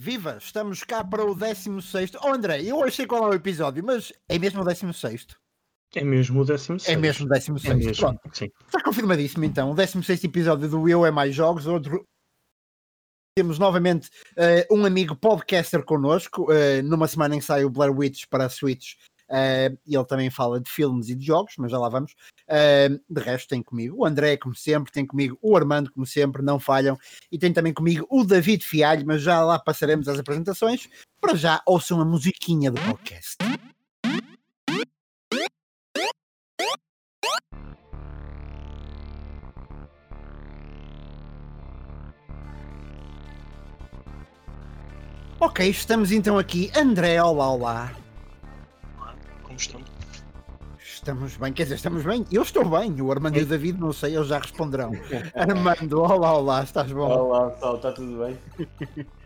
Viva! Estamos cá para o 16. Oh André, eu achei qual é o episódio, mas é mesmo o 16. É mesmo o 16. É mesmo o 16. É mesmo, Pronto. sim. Está confirmadíssimo então. O 16 episódio do Eu é Mais Jogos. Outro... Temos novamente eh, um amigo podcaster connosco. eh, numa semana em que sai o Blair Witch para a Switch. E ele também fala de filmes e de jogos, mas já lá vamos. Eh, de resto, tem comigo o André, como sempre, tem comigo o Armando, como sempre, não falham. E tem também comigo o David Fialho, mas já lá passaremos às apresentações. Para já, ouçam a musiquinha do podcast. Ok, estamos então aqui. André, olá, olá. Estão? Estamos bem, quer dizer, estamos bem. Eu estou bem. O Armando e o David, não sei, eles já responderão. Armando, olá, olá, estás bom? Olá pessoal, está tudo bem?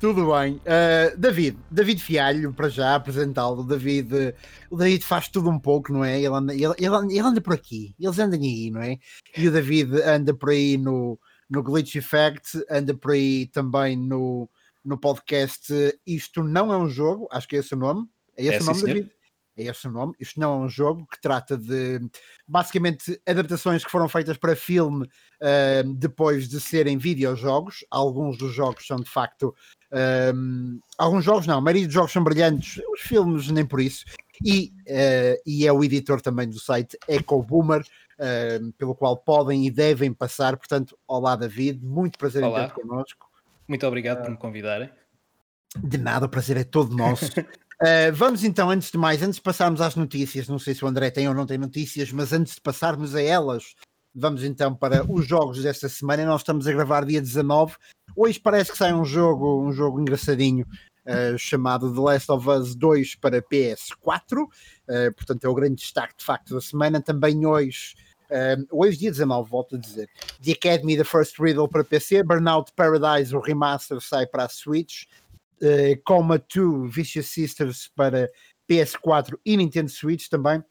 Tudo bem. Uh, David, David Fialho, para já apresentá-lo. David, o David faz tudo um pouco, não é? Ele anda, ele, ele anda, ele anda por aqui, eles andam aí, não é? E o David anda por aí no, no Glitch Effect, anda por aí também no, no podcast Isto Não é um Jogo, acho que é esse o nome. É esse É, o sim, nome, senhor. David? É esse o nome. Isto não é um jogo que trata de basicamente adaptações que foram feitas para filme uh, depois de serem videojogos. Alguns dos jogos são de facto um, alguns jogos não, a maioria dos jogos são brilhantes, os filmes nem por isso. E, uh, e é o editor também do site Eco Boomer, uh, pelo qual podem e devem passar. Portanto, olá David, muito prazer em Olá. ter connosco. Muito obrigado por me convidarem. De nada, o prazer é todo nosso. Uh, vamos então, antes de mais, antes de passarmos às notícias, não sei se o André tem ou não tem notícias, mas antes de passarmos a elas, vamos então para os jogos desta semana. Nós estamos a gravar dia 19. Hoje parece que sai um jogo, um jogo engraçadinho uh, chamado The Last of Us 2 para PS4. Uh, portanto, é o grande destaque de facto da semana. Também hoje. Um, hoje, dia 19, volto a dizer. The Academy, The First Riddle para PC, Burnout Paradise, o remaster sai para a Switch, uh, Coma 2 Vicious Sisters para PS4 e Nintendo Switch também.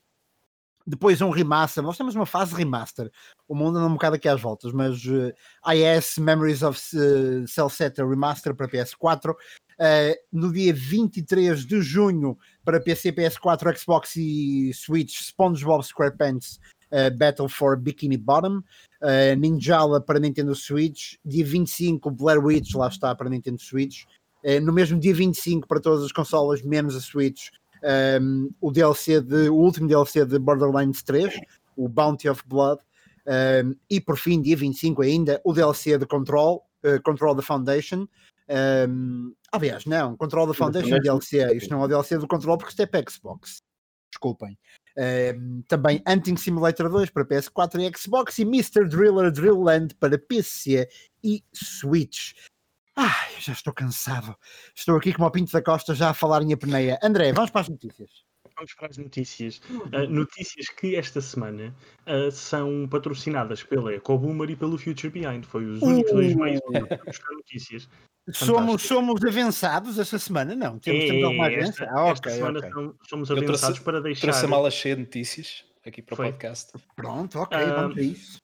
Depois um remaster, nós temos uma fase remaster. O mundo anda um bocado aqui às voltas, mas uh, IS Memories of uh, Cell Setter Remaster para PS4. Uh, no dia 23 de junho para PC, PS4, Xbox e Switch, SpongeBob SquarePants uh, Battle for Bikini Bottom, uh, Ninjala para Nintendo Switch, dia 25 Blair Witch, lá está para Nintendo Switch, Uh, no mesmo dia 25 para todas as consolas, menos a Switch, um, o DLC de, o último DLC de Borderlands 3, o Bounty of Blood, um, e por fim, dia 25 ainda, o DLC de Control, uh, Control the Foundation. Um, aliás, não, Control the Foundation é DLC, isto não é o DLC do Control porque isto é para Xbox. Desculpem. Um, também Hunting Simulator 2 para PS4 e Xbox e Mr. Driller Drillland para PC e Switch. Ai, já estou cansado. Estou aqui como o Pinto da Costa já a falar em apneia. André, vamos para as notícias. Vamos para as notícias. Uh, notícias que esta semana uh, são patrocinadas pela EcoBoomer e pelo Future Behind. Foi os únicos dois Uh. meios buscar notícias. Somos, somos avançados esta semana? Não, temos, temos alguma esta, agência? Ah, esta ok, semana ok. são- somos Eu trouxe- avançados para deixar. Trouxe a mala cheia de notícias aqui para Foi. o podcast. Pronto, ok, Ah, vamos a isso.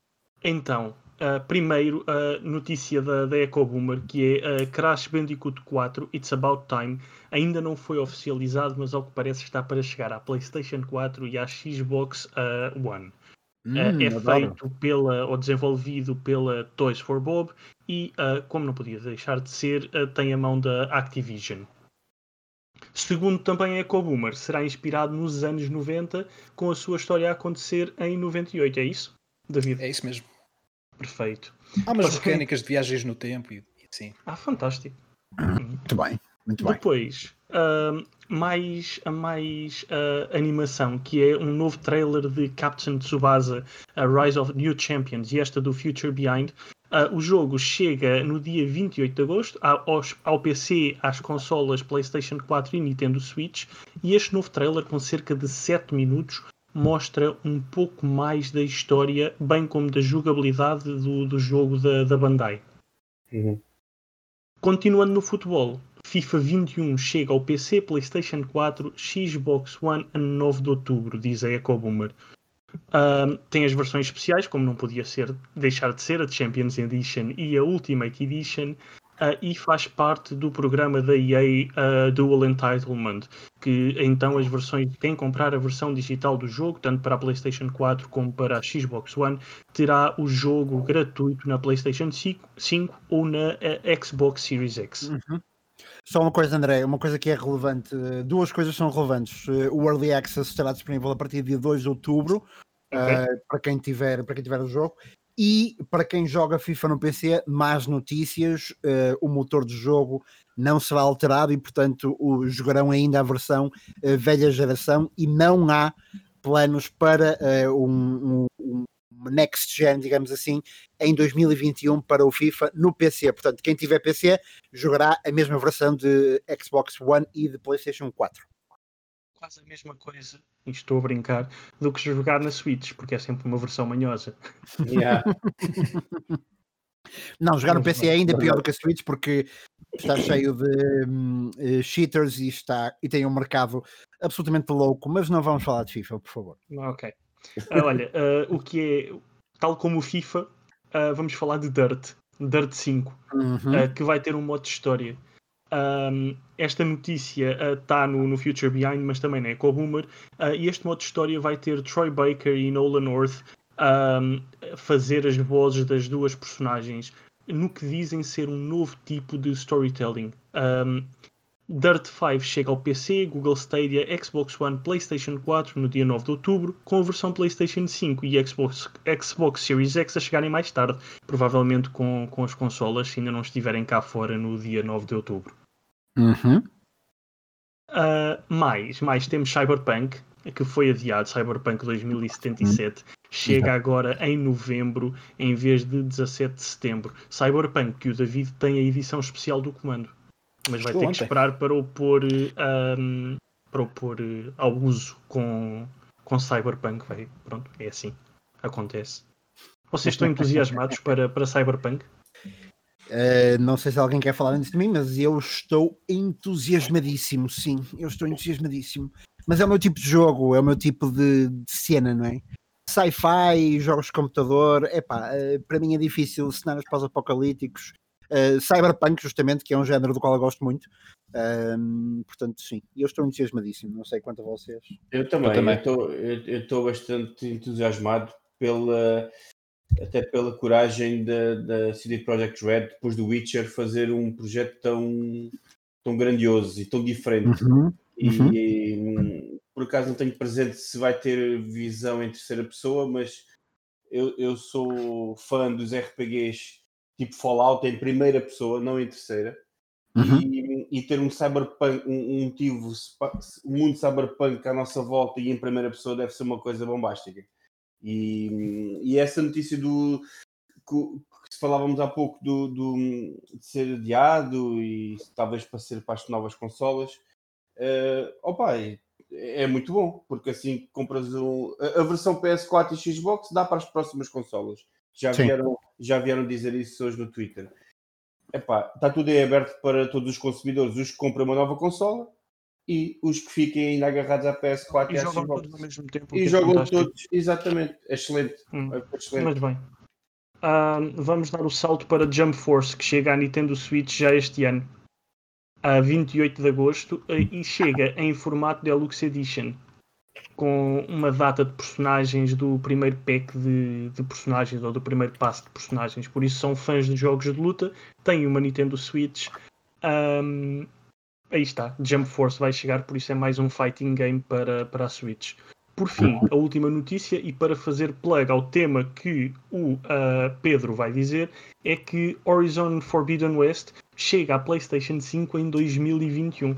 Então, uh, primeiro, a notícia da, da EcoBoomer, que é uh, Crash Bandicoot 4, It's About Time, ainda não foi oficializado, mas ao que parece está para chegar à PlayStation 4 e à Xbox uh, One. Uh, Hum, é adoro. feito pela, ou desenvolvido pela Toys for Bob e, uh, como não podia deixar de ser, uh, tem a mão da Activision. Segundo também a EcoBoomer, será inspirado nos anos 90, com a sua história a acontecer em 98, é isso? David? É isso mesmo. Perfeito. Há umas Pois, mecânicas de viagens no tempo e, e sim. Ah, fantástico. Muito bem, muito bem. Depois, ahm, mais, a mais ah, animação, que é um novo trailer de Captain Tsubasa, a Rise of New Champions, e esta do Future Behind. Ah, o jogo chega no dia 28 de agosto a- aos- ao PC, às consolas PlayStation 4 e Nintendo Switch. E este novo trailer, com cerca de 7 minutos, mostra um pouco mais da história, bem como da jogabilidade do, do jogo da, da Bandai. Continuando no futebol, FIFA 21 chega ao PC, PlayStation 4, Xbox One a 9 de outubro, diz a EcoBoomer. Tem as versões especiais, como não podia ser, deixar de ser, a Champions Edition e a Ultimate Edition. Uh, e faz parte do programa da EA uh, Dual Entitlement, que então as versões, quem comprar a versão digital do jogo, tanto para a PlayStation 4 como para a Xbox One, terá o jogo gratuito na PlayStation 5, 5 ou na uh, Xbox Series X. Uhum. Só uma coisa, André, uma coisa que é relevante, duas coisas são relevantes. O Early Access estará disponível a partir de dia 2 de outubro, okay. uh, para, quem tiver, para quem tiver o jogo. E para quem joga FIFA no PC, más notícias: uh, o motor de jogo não será alterado e, portanto, o, jogarão ainda a versão uh, velha geração e não há planos para um, um, um next gen, digamos assim, em 2021 para o FIFA no PC. Portanto, quem tiver PC jogará a mesma versão de Xbox One e de PlayStation 4 quase a mesma coisa, e estou a brincar, do que jogar na Switch, porque é sempre uma versão manhosa. Yeah. Não, jogar no PC é ainda pior do que a Switch porque está cheio de um, uh, cheaters e, está, e tem um mercado absolutamente louco, mas não vamos falar de FIFA, por favor. Ok. Uh, olha, uh, o que é, tal como o FIFA, uh, vamos falar de Dirt, Dirt 5, uhum. Uh, que vai ter um modo de história. Um, esta notícia está uh, no, no, Future Behind, mas também na EcoBoomer. Uh, e este modo de história vai ter Troy Baker e Nolan North um, fazer as vozes das duas personagens no que dizem ser um novo tipo de storytelling. Um, Dirt 5 chega ao PC, Google Stadia, Xbox One, PlayStation 4 no dia 9 de outubro, com a versão PlayStation 5 e Xbox, Xbox Series X a chegarem mais tarde, provavelmente com, com as consolas, se ainda não estiverem cá fora no dia 9 de outubro. Uhum. Uh, mais, mais temos Cyberpunk, que foi adiado, Cyberpunk 2077, uhum. chega agora em novembro em vez de 17 de setembro. Cyberpunk, que o David tem a edição especial do comando mas vai ter ontem. que esperar para o pôr, um, para o pôr uh, ao uso com, com Cyberpunk. Vai, pronto, é assim. Acontece. Vocês estão entusiasmados para, para Cyberpunk? Uh, não sei se alguém quer falar antes de mim, mas eu estou entusiasmadíssimo, sim, eu estou entusiasmadíssimo. Mas é o meu tipo de jogo, é o meu tipo de, de cena, não é? Sci-fi, jogos de computador, epá, uh, para mim é difícil cenários pós-apocalípticos, Uh, Cyberpunk, justamente, que é um género do qual eu gosto muito. Um, portanto, sim, eu estou entusiasmadíssimo. Não sei quanto a vocês. Eu também, eu estou bastante entusiasmado pela até pela coragem da, da CD Projekt Red depois do Witcher fazer um projeto tão, tão grandioso e tão diferente. Uhum, e, uhum. e, por acaso não tenho presente se vai ter visão em terceira pessoa, mas eu, eu sou fã dos RPGs tipo Fallout em primeira pessoa, não em terceira. Uhum. E, e, ter um cyberpunk, um, um motivo, um mundo cyberpunk à nossa volta e em primeira pessoa deve ser uma coisa bombástica. E, e essa notícia do que, que falávamos há pouco do, do, de ser adiado e talvez para ser para as novas consolas, uh, opa, é, é, muito bom, porque assim compras um, a, a versão PS4 e Xbox dá para as próximas consolas. Já vieram, já vieram dizer isso hoje no Twitter. Epá, está tudo aí aberto para todos os consumidores, os que compram uma nova consola e os que fiquem ainda agarrados à PS4 e, e jogam todos ao mesmo tempo. E é jogam é todos, exatamente. Excelente. Hum. excelente. Mas bem. Uh, vamos dar o salto para Jump Force, que chega à Nintendo Switch já este ano, a 28 de agosto, e chega em formato Deluxe Edition com uma data de personagens do primeiro pack de, de, personagens ou do primeiro passo de personagens. Por isso são fãs de jogos de luta, têm uma Nintendo Switch. Um, aí está, Jump Force vai chegar, por isso é mais um fighting game para, para a Switch. Por fim, a última notícia, e para fazer plug ao tema que o uh, Pedro vai dizer, é que Horizon Forbidden West chega à PlayStation 5 em 2021.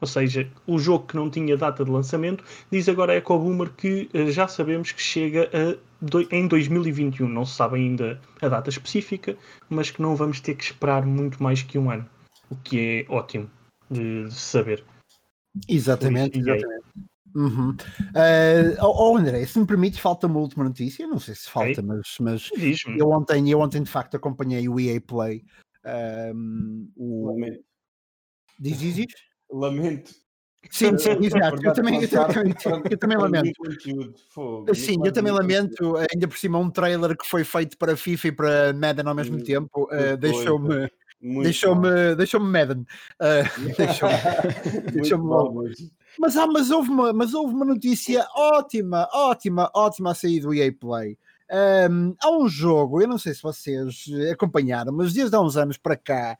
Ou seja, o jogo que não tinha data de lançamento diz agora a EcoBoomer que uh, já sabemos que chega do, em 2021. Não se sabe ainda a data específica, mas que não vamos ter que esperar muito mais que um ano. O que é ótimo de, de saber. Exatamente. exatamente. Uhum. Uh, oh, André, se me permite, falta uma última notícia. Não sei se falta, mas, mas eu, ontem, eu ontem de facto acompanhei o EA Play. Um, o... Diz, diz, diz? Lamento. Sim, sim, exato. Eu também, eu, também, eu também lamento. Sim, eu também lamento. Ainda por cima, um trailer que foi feito para FIFA e para Madden ao mesmo tempo uh, deixou-me Deixou-me deixou Madden. Uh, deixou-me deixou logo. Mas, ah, mas, houve uma, mas houve uma notícia ótima, ótima, ótima a sair do EA Play. Um, há um jogo, eu não sei se vocês acompanharam, mas desde há uns anos para cá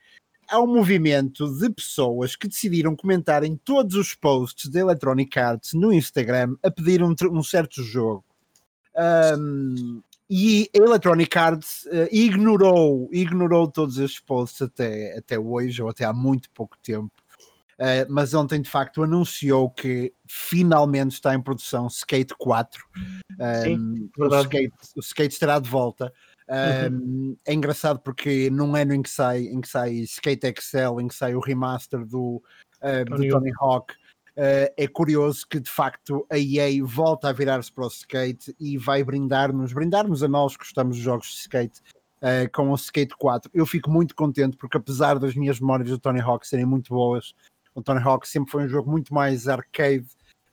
há um movimento de pessoas que decidiram comentar em todos os posts da Electronic Arts no Instagram a pedir um, um certo jogo. Um, e a Electronic Arts uh, ignorou, ignorou todos estes posts até, até hoje, ou até há muito pouco tempo. Uh, mas ontem de facto anunciou que finalmente está em produção Skate 4. Sim, um, o, skate, o Skate estará de volta. Um, uhum. É engraçado porque num ano em que sai, em que sai Skate Excel, em que sai o remaster do, uh, Tony, Tony Hawk, uh, é curioso que de facto a EA volta a virar-se para o skate e vai brindar-nos, brindar-nos a nós que gostamos de jogos de skate. Uh, com o Skate 4, eu fico muito contente porque, apesar das minhas memórias do Tony Hawk serem muito boas, o Tony Hawk sempre foi um jogo muito mais arcade,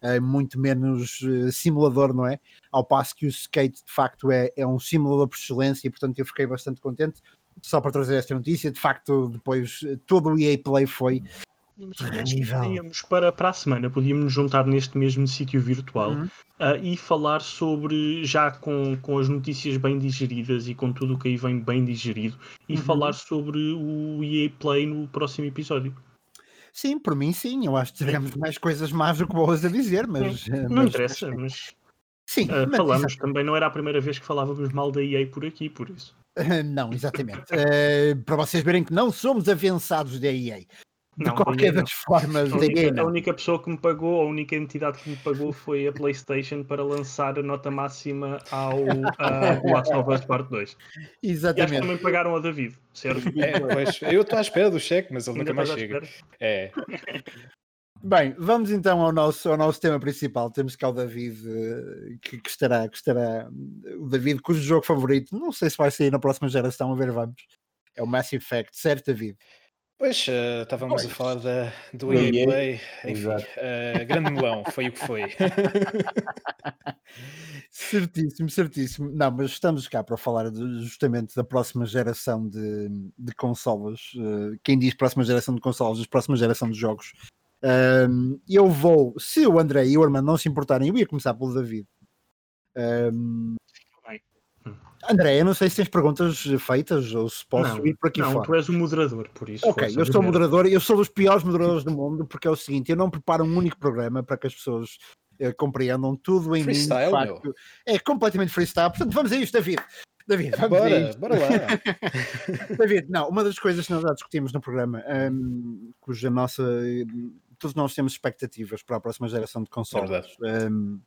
uh, muito menos uh, simulador, não é? Ao passo que o skate de facto é, é um simulador por excelência e portanto eu fiquei bastante contente. Só para trazer esta notícia, de facto, depois todo o EA Play foi podíamos para, para a semana, podíamos nos juntar neste mesmo sítio virtual uhum. uh, e falar sobre, já com, com as notícias bem digeridas e com tudo o que aí vem bem digerido, e uhum. falar sobre o EA Play no próximo episódio. Sim, por mim sim. Eu acho que teremos mais coisas más do que boas a dizer, mas. Eh, não mas, interessa, mas. Sim, uh, mas, falamos exatamente. também, não era a primeira vez que falávamos mal da EA por aqui, por isso. não, exatamente. uh, para vocês verem que não somos avançados da EA. De não, qualquer das formas, a única, a única, pessoa que me pagou, a única entidade que me pagou foi a PlayStation para lançar a nota máxima ao uh, Last of Us Part 2. Exatamente. E acho que também pagaram ao David, certo? É, pois, eu estou à espera do cheque, mas ele Ainda nunca mais chega. É. Bem, vamos então ao nosso, ao nosso tema principal. Temos cá o David, eh, que, que, estará, que estará. O David, cujo jogo favorito, não sei se vai sair na próxima geração, a ver, vamos. É o Mass Effect, certo, David? Pois, uh, estávamos a falar da, do EA Play, enfim, uh, grande melão, foi o que foi. certíssimo, certíssimo. Não, mas estamos cá para falar de, justamente da próxima geração de, de consolas. Uh, quem diz próxima geração de consolas, diz próxima geração de jogos. Um, eu vou, se o André e o Armando não se importarem, eu ia começar pelo David. Um, André, eu não sei se tens perguntas feitas ou se posso não, ir por aqui não, fora. Não, tu és o moderador, por isso. Ok, eu sou moderador, eu sou dos piores moderadores do mundo, porque é o seguinte, eu não preparo um único programa para que as pessoas eh, compreendam tudo em freestyle, mim. Facto, é completamente freestyle, portanto vamos a isto, David. David, vamos bora, a isto. bora lá. David, não, uma das coisas que nós já discutimos no programa, um, cuja nossa... Todos nós temos expectativas para a próxima geração de consoles. É um,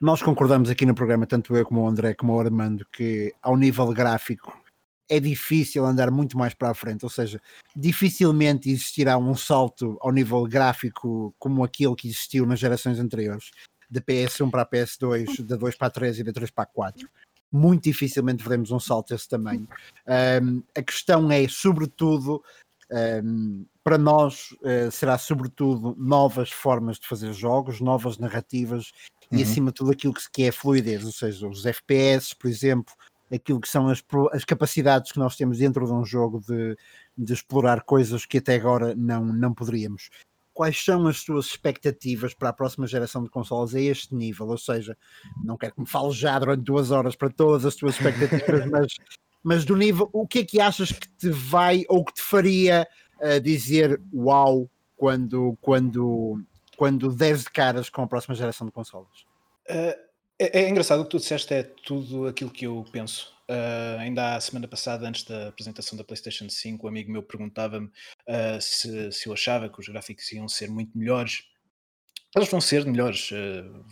nós concordamos aqui no programa, tanto eu como o André, como o Armando, que ao nível gráfico é difícil andar muito mais para a frente, ou seja, dificilmente existirá um salto ao nível gráfico como aquele que existiu nas gerações anteriores, da PS1 para a PS2, da 2 para a 3 e da 3 para a 4. Muito dificilmente veremos um salto desse tamanho. Um, a questão é, sobretudo, um, para nós, uh, será sobretudo novas formas de fazer jogos, novas narrativas uhum. e acima de tudo aquilo que, é fluidez, ou seja, os FPS, por exemplo, aquilo que são as, as capacidades que nós temos dentro de um jogo de, de explorar coisas que até agora não, não poderíamos. Quais são as tuas expectativas para a próxima geração de consoles a este nível? Ou seja, não quero que me fales já durante duas horas para todas as tuas expectativas, mas, mas do nível, o que é que achas que te vai ou que te faria uh, dizer uau quando, quando quando deres de caras com a próxima geração de consoles? Uh, é, é, engraçado o que tu disseste, é tudo aquilo que eu penso. Uh, ainda a semana passada, antes da apresentação da PlayStation 5, um amigo meu perguntava-me uh, se, se eu achava que os gráficos iam ser muito melhores. Eles vão ser melhores,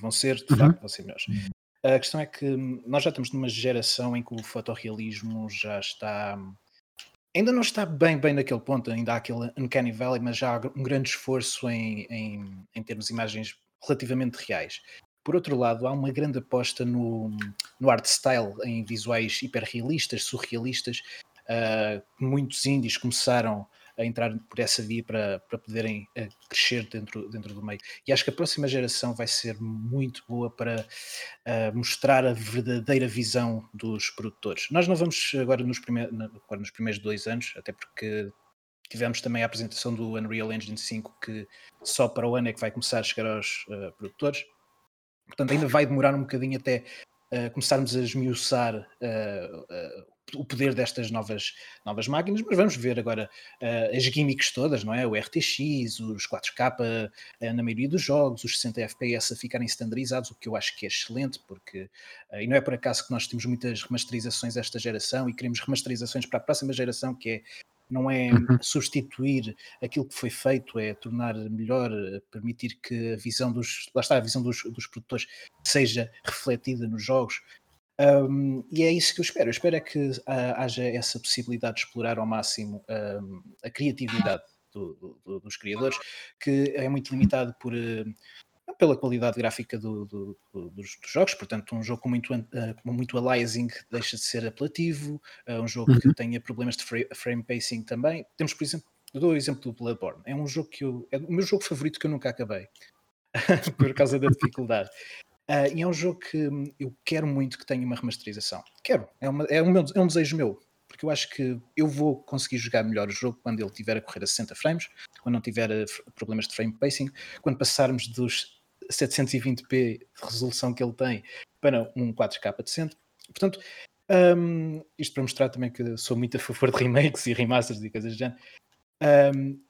vão ser, de uhum. facto, vão ser melhores. A questão é que nós já estamos numa geração em que o fotorrealismo já está ainda não está bem, bem naquele ponto, ainda há aquele Uncanny Valley, mas já há um grande esforço em, em, em termos de imagens relativamente reais. Por outro lado, há uma grande aposta no, no art style, em visuais hiperrealistas, surrealistas. Uh, muitos indies começaram a entrar por essa via para, para poderem uh, crescer dentro, dentro do meio. E acho que a próxima geração vai ser muito boa para uh, mostrar a verdadeira visão dos produtores. Nós não vamos agora nos, agora nos primeiros dois anos, até porque tivemos também a apresentação do Unreal Engine 5 que só para o ano é que vai começar a chegar aos uh, produtores. Portanto, ainda vai demorar um bocadinho até uh, começarmos a esmiuçar uh, o poder destas novas, novas máquinas, mas vamos ver agora uh, as gimmicks todas, não é? O RTX, os 4K uh, na maioria dos jogos, os 60 FPS a ficarem standardizados, o que eu acho que é excelente, porque, uh, e não é por acaso que nós temos muitas remasterizações esta geração e queremos remasterizações para a próxima geração, que é não é uhum. substituir aquilo que foi feito, é tornar melhor, permitir que a visão dos, lá está, a visão dos, dos produtores seja refletida nos jogos, um, e é isso que eu espero. Eu espero é que uh, haja essa possibilidade de explorar ao máximo um, a criatividade do, do, dos criadores, que é muito limitado por, uh, pela qualidade gráfica do, dos, dos, jogos. Portanto, um jogo com muito, uh, muito aliasing deixa de ser apelativo, um jogo uhum. que tenha problemas de frame, frame pacing também. Temos, por exemplo, eu dou o exemplo do Bloodborne. É um jogo que eu, é o meu jogo favorito que eu nunca acabei. por causa da dificuldade. Uh, e é um jogo que eu quero muito que tenha uma remasterização. Quero, é, uma, é, um, é um desejo meu, porque eu acho que eu vou conseguir jogar melhor o jogo quando ele estiver a correr a 60 frames, quando não tiver uh, problemas de frame pacing, quando passarmos dos 720p de resolução que ele tem para um 4K decente. Portanto, um, isto para mostrar também que sou muito a favor de remakes e remasters e coisas do género. Um,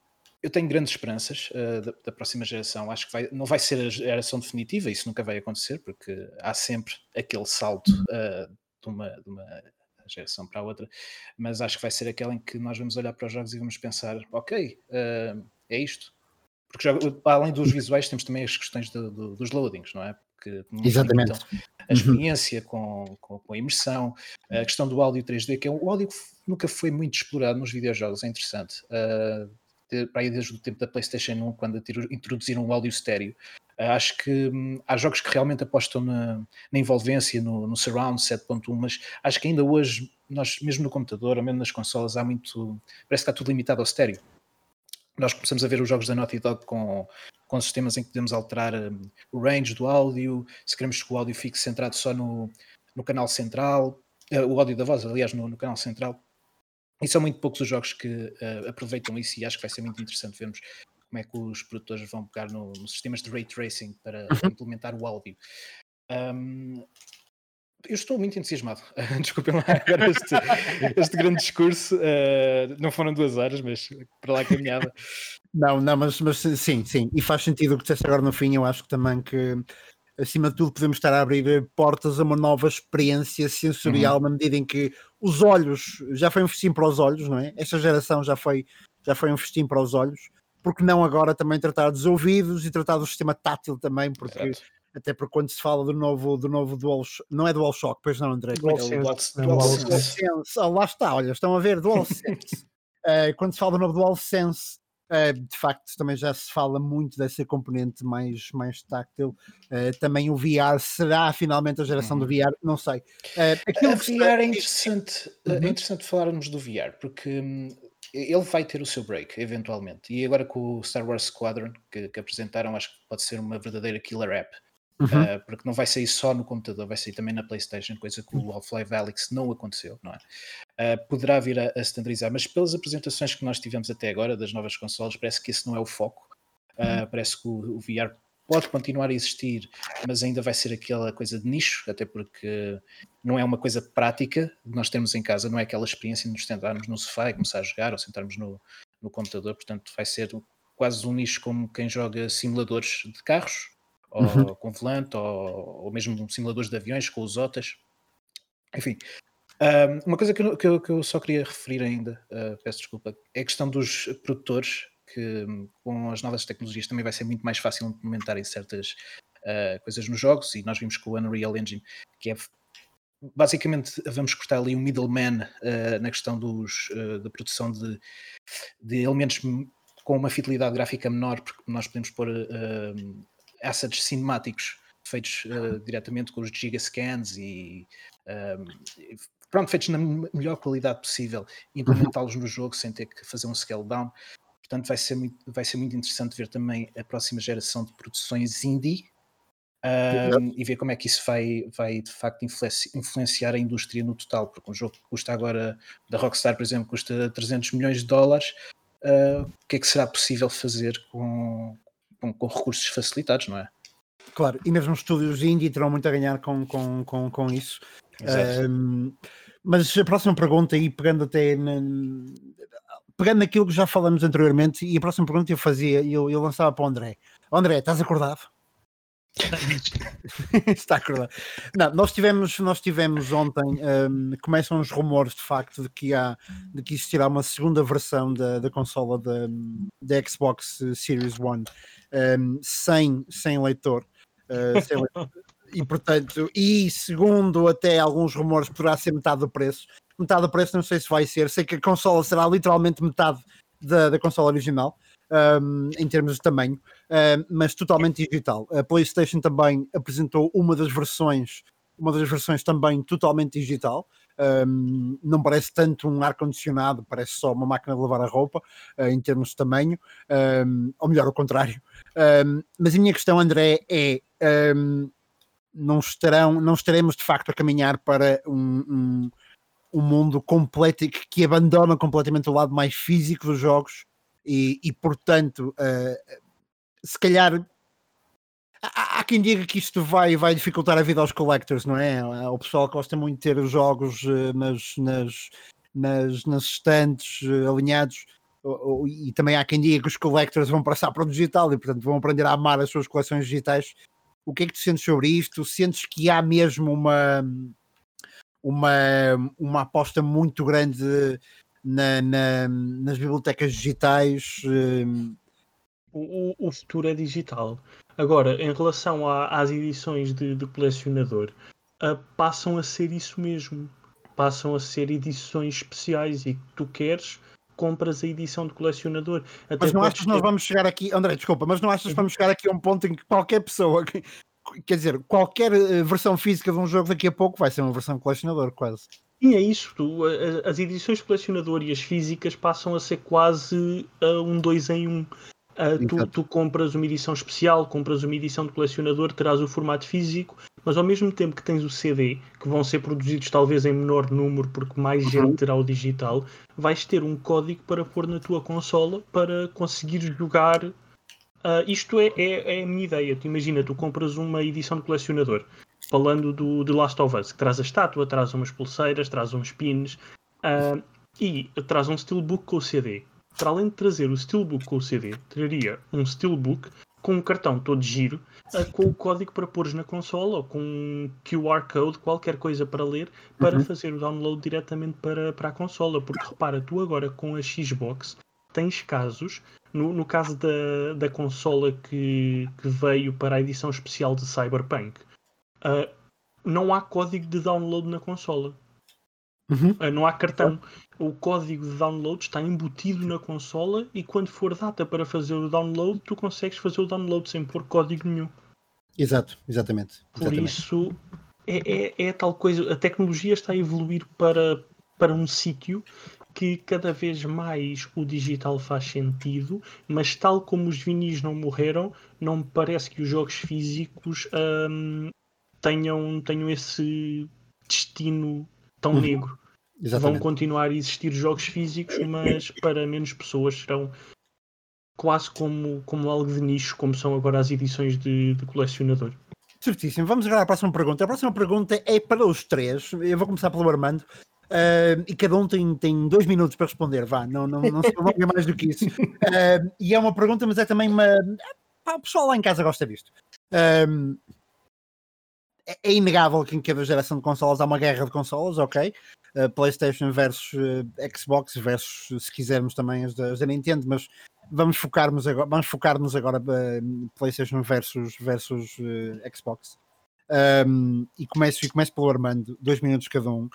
eu tenho grandes esperanças uh, da, da, próxima geração. Acho que vai, não vai ser a geração definitiva, isso nunca vai acontecer, porque há sempre aquele salto uh, de, uma, de uma geração para a outra, mas acho que vai ser aquela em que nós vamos olhar para os jogos e vamos pensar: ok, uh, é isto. Porque além dos visuais, temos também as questões dos loadings, não é? Porque Exatamente. a experiência uhum. com, com, a imersão, a questão do áudio 3D, que é um, o áudio que nunca foi muito explorado nos videojogos, é interessante. Uh, para aí desde o tempo da PlayStation 1, quando introduziram o áudio estéreo. Uh, acho que hum, há jogos que realmente apostam na, na envolvência, no, no Surround 7.1, mas acho que ainda hoje, nós, mesmo no computador, ou mesmo nas consolas, há muito. Parece que está tudo limitado ao estéreo. Nós começamos a ver os jogos da Naughty Dog com, com sistemas em que podemos alterar um, o range do áudio, se queremos que o áudio fique centrado só no, no canal central, uh, o áudio da voz, aliás, no, no canal central e são muito poucos os jogos que uh, aproveitam isso e acho que vai ser muito interessante vermos como é que os produtores vão pegar nos no sistemas de ray tracing para uhum. implementar o áudio. Um, eu estou muito entusiasmado. Desculpem lá agora este, este grande discurso. Uh, não foram duas horas, mas para lá caminhava. Não, não, mas, mas sim, sim. E faz sentido o que disseste agora no fim. Eu acho que também que acima de tudo, podemos estar a abrir portas a uma nova experiência sensorial uhum. na medida em que os olhos já foi um festim para os olhos, não é? Esta geração já foi, já foi um festim para os olhos, porque não agora também tratar dos ouvidos e tratar do sistema tátil também, porque até porque quando se fala do novo, do novo Dual não é Dual Shock, pois não, André? DualSense. É DualSense. Oh, lá está, olha, estão a ver, DualSense. uh, quando se fala do novo DualSense de facto, também já se fala muito dessa componente mais, mais táctil. Uh, também o VR será finalmente a geração uhum. do VR? Não sei. Uh, aquilo que VR é interessante, uhum. é interessante falarmos do VR, porque hum, ele vai ter o seu break, eventualmente. E agora com o Star Wars Squadron que, que apresentaram, acho que pode ser uma verdadeira killer app. Uhum. Uh, porque não vai sair só no computador, vai sair também na PlayStation, coisa que o uhum. Half-Life Alyx não aconteceu, não é? Uh, poderá vir a, a, standardizar, mas pelas apresentações que nós tivemos até agora das novas consoles, parece que esse não é o foco. Uh, parece que o, o, VR pode continuar a existir, mas ainda vai ser aquela coisa de nicho, até porque não é uma coisa prática de nós termos em casa, não é aquela experiência de nos sentarmos no sofá e começar a jogar ou sentarmos no, no computador, portanto vai ser quase um nicho como quem joga simuladores de carros ou uhum. com volante, ou, ou mesmo simuladores de aviões com os OTAs. Enfim, um, uma coisa que eu, que, eu, que eu, só queria referir ainda, uh, peço desculpa, é a questão dos produtores, que com as novas tecnologias também vai ser muito mais fácil implementarem certas uh, coisas nos jogos, e nós vimos com o Unreal Engine, que é basicamente vamos cortar ali um middleman uh, na questão dos, uh, da produção de, de, elementos com uma fidelidade gráfica menor, porque nós podemos pôr uh, assets cinemáticos feitos uh, diretamente com os gigascans e um, pronto, feitos na melhor qualidade possível, implementá-los no jogo sem ter que fazer um scale down. Portanto, vai ser muito, vai ser muito interessante ver também a próxima geração de produções indie um, e ver como é que isso vai, vai de facto influenciar a indústria no total, porque um jogo que custa agora, da Rockstar, por exemplo, custa 300 milhões de dólares, uh, o que é que será possível fazer com, com, com recursos facilitados, não é? Claro, e mesmo os estúdios indie terão muito a ganhar com, com, com, com isso. Um, mas a próxima pergunta, e pegando até na, pegando naquilo que já falamos anteriormente, e a próxima pergunta eu fazia, eu, eu lançava para o André. André, estás acordado? Está acordado. Não, nós tivemos, nós tivemos ontem, um, começam os rumores de facto de que há de que existirá uma segunda versão da, da consola da, da Xbox Series One um, sem, sem leitor. Uh, sem leitor. E portanto, e segundo até alguns rumores, poderá ser metade do preço. Metade do preço, não sei se vai ser. Sei que a consola será literalmente metade da, da consola original um, em termos de tamanho, mas totalmente digital. A PlayStation também apresentou uma das versões, uma das versões também totalmente digital. Um, não parece tanto um ar-condicionado, parece só uma máquina de lavar a roupa uh, em termos de tamanho, um, ou melhor, ao contrário. mas a minha questão, André, é não, estarão, não estaremos de facto a caminhar para um, um, um mundo completo que, que abandona completamente o lado mais físico dos jogos e, e portanto, uh, se calhar há, há, quem diga que isto vai, vai dificultar a vida aos collectors, não é? O pessoal gosta muito de ter os jogos uh, nas, nas, nas, nas estantes uh, alinhados. E também há quem diga que os collectors vão passar para o digital e, portanto, vão aprender a amar as suas coleções digitais. O que é que tu sentes sobre isto? Sentes que há mesmo uma, uma, uma aposta muito grande na, na, nas bibliotecas digitais. O, o, futuro é digital. Agora, em relação a, às edições de, de colecionador, uh, passam a ser isso mesmo. Passam a ser edições especiais e que tu queres, compras a edição de colecionador. Até mas não achas que nós vamos chegar aqui, André, desculpa, mas não achas que vamos chegar aqui a um ponto em que qualquer pessoa, quer dizer, qualquer eh, versão física de um jogo daqui a pouco vai ser uma versão colecionador, quase. E é isso, tu, as edições colecionador e as físicas passam a ser quase um dois em um. Uh, tu, tu, compras uma edição especial, compras uma edição de colecionador, terás o formato físico, mas ao mesmo tempo que tens o CD, que vão ser produzidos talvez em menor número, porque mais uhum. gente terá o digital, vais ter um código para pôr na tua consola para conseguir jogar. Uh, isto é, é, é, a minha ideia. Tu imagina, tu compras uma edição de colecionador falando do The Last of Us, que traz a estátua, traz umas pulseiras, traz uns pins uh, e traz um steelbook com o CD. Para além de trazer o steelbook com o CD, traria um steelbook com um cartão todo giro, com o código para pôres na consola ou com um QR Code, qualquer coisa para ler, para uhum. fazer o download diretamente para, para a consola. Porque repara, tu agora com a Xbox tens casos, no, no caso da, da consola que, que veio para a edição especial de Cyberpunk, uh, não há código de download na consola. Uhum. Uh, não há cartão. O código de download está embutido na consola e quando for data para fazer o download, tu consegues fazer o download sem pôr código nenhum. Exato, exatamente. Por exatamente. isso é, é, é, tal coisa. A tecnologia está a evoluir para, para um sítio que cada vez mais o digital faz sentido, mas tal como os vinis não morreram, não me parece que os jogos físicos um, tenham, tenham esse destino tão uhum. negro. Exatamente. Vão continuar a existir jogos físicos, mas para menos pessoas serão quase como, como algo de nicho, como são agora as edições de, de colecionador. Certíssimo. Vamos agora à próxima pergunta. A próxima pergunta é para os três. Eu vou começar pelo Armando. Uh, e cada um tem, tem dois minutos para responder, vá, não, não, não se prolonga mais do que isso. Uh, e é uma pergunta, mas é também uma. Pá, o pessoal lá em casa gosta disto. Uh, é, é inegável que em cada geração de consolas há uma guerra de consolas, ok? Uh, PlayStation versus uh, Xbox versus, se quisermos, também as da, as da Nintendo, mas vamos focar-nos agora, vamos focar-nos agora uh, PlayStation versus, versus Xbox. Um, e, começo, e começo pelo Armando, dois minutos cada um.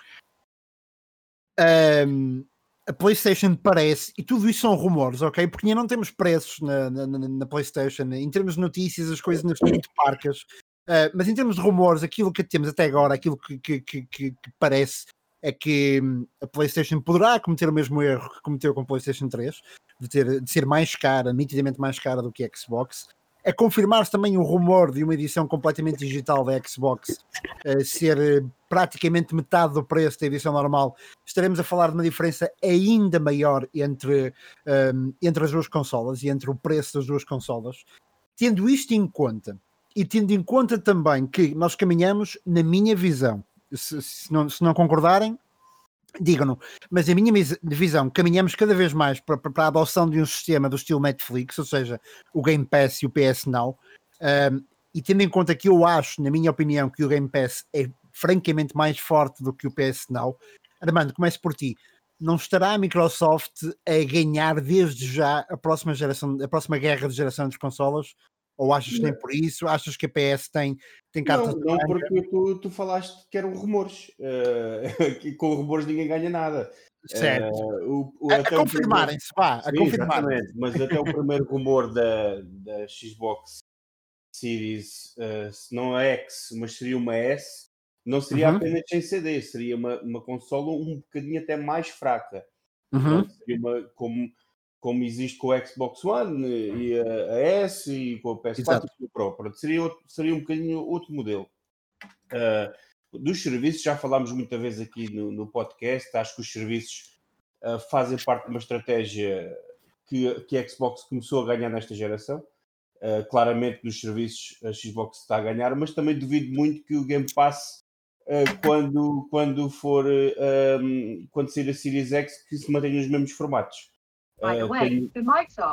um a PlayStation parece, e tudo isso são rumores, ok? Porque ainda não temos preços na, na, na PlayStation, em termos de notícias, as coisas ainda estão muito parcas. Uh, mas em termos de rumores, aquilo que temos até agora, aquilo que, que, que, que parece, é que hum, a PlayStation poderá cometer o mesmo erro que cometeu com a PlayStation 3, de, ter, de ser mais cara, nitidamente mais cara do que a Xbox. É confirmar-se também o rumor de uma edição completamente digital da Xbox uh, ser uh, praticamente metade do preço da edição normal. Estaremos a falar de uma diferença ainda maior entre, um, entre as duas consolas e entre o preço das duas consolas. Tendo isto em conta, e tendo em conta também que nós caminhamos, na minha visão, se, se, não, se não, concordarem, digam-no, mas a minha visão, caminhamos cada vez mais para, para, a adoção de um sistema do estilo Netflix, ou seja, o Game Pass e o PS Now, um, e tendo em conta que eu acho, na minha opinião, que o Game Pass é francamente mais forte do que o PS Now, Armando, comece por ti. Não estará a Microsoft a ganhar desde já a próxima geração, a próxima guerra de geração de consolas? Ou achas que nem por isso? Achas que a PS tem, tem cartas Não, não porque tu, tu falaste que eram rumores. Uh, que com rumores ninguém ganha nada. Certo. Uh, o, o, a, a confirmarem-se, vá, a confirmarem Mas até o primeiro rumor da, da Xbox Series, uh, se não é X, mas seria uma S, não seria uhum. apenas sem CD, seria uma, uma consola um bocadinho até mais fraca. Uhum. Então, seria uma, como como existe com o Xbox One e a, a S e com o PS4 e o Pro. Pronto, seria, outro, seria um bocadinho outro modelo. Uh, dos serviços, já falámos muita vez aqui no, no podcast, acho que os serviços uh, fazem parte de uma estratégia que, que a Xbox começou a ganhar nesta geração. Uh, claramente nos serviços a Xbox está a ganhar, mas também duvido muito que o Game Pass quando, quando for um, quando sair a Series X que se mantenha nos mesmos formatos Uh, tenho,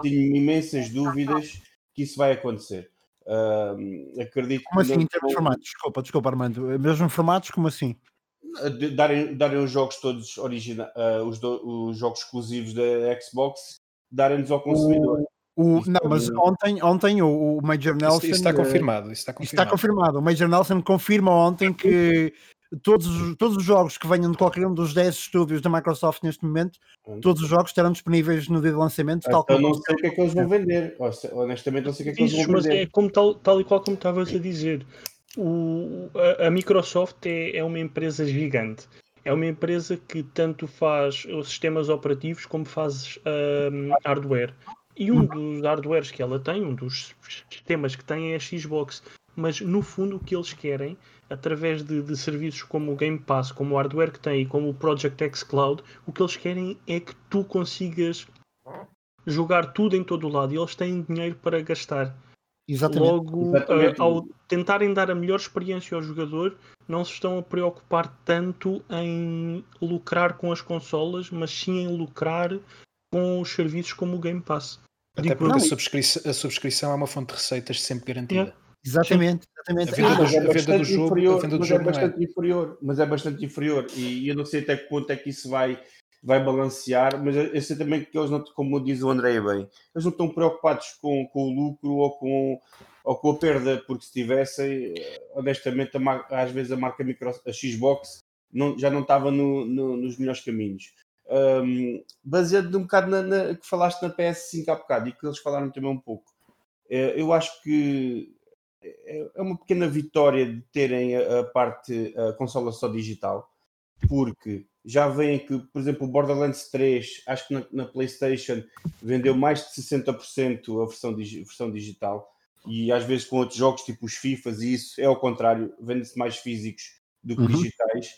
tenho, imensas dúvidas que isso vai acontecer. Uh, acredito como assim, em termos de formatos? Desculpa, desculpa, Armando. Mesmo formatos, como assim? Darem, darem os jogos todos originais, uh, os, os, jogos exclusivos da Xbox, darem-nos ao consumidor. O, não, mas ontem, ontem o, o Major Nelson. Isso, isso está confirmado. Isso está confirmado. está confirmado. O Major Nelson confirma ontem que todos, todos os jogos que venham de qualquer um dos 10 estúdios da Microsoft neste momento, hum. todos os jogos estarão disponíveis no dia de lançamento. Tal então não sei o que é que eles vão vender. Honestamente, não sei o que é que eles vão mas vender. É como tal, tal e qual como estavas a dizer. O, a, a Microsoft é, é uma empresa gigante. É uma empresa que tanto faz os sistemas operativos como faz um, hardware. E um dos hardwares que ela tem, um dos sistemas que tem é a Xbox. Mas no fundo o que eles querem através de, de, serviços como o Game Pass, como o hardware que tem e como o Project X Cloud, o que eles querem é que tu consigas jogar tudo em todo o lado e eles têm dinheiro para gastar. Exatamente. Logo, Exatamente. Uh, ao tentarem dar a melhor experiência ao jogador, não se estão a preocupar tanto em lucrar com as consolas, mas sim em lucrar com os serviços como o Game Pass. Até Digo, porque a subscrição, a subscrição, é uma fonte de receitas sempre garantida. Yeah. Exatamente, exatamente. A venda, inferior, mas é bastante inferior, mas é bastante inferior e eu não sei até que ponto é que isso vai, vai balancear, mas eu sei também que eles não, como diz o André bem, eles não estão preocupados com, com o lucro ou com, ou com a perda, porque se tivessem, honestamente, a, às vezes a marca micro, a Xbox não, já não estava no, no, nos melhores caminhos. Um, baseado um bocado na, na, que falaste na PS5 há bocado e que eles falaram também um pouco, eh, eu acho que é, é uma pequena vitória de terem a, parte a consola só digital, porque já veem que, por exemplo, o Borderlands 3, acho que na, na PlayStation vendeu mais de 60% a versão, versão digital, e às vezes com outros jogos, tipo os FIFAs e isso, é ao contrário, vende-se mais físicos do que uhum. digitais.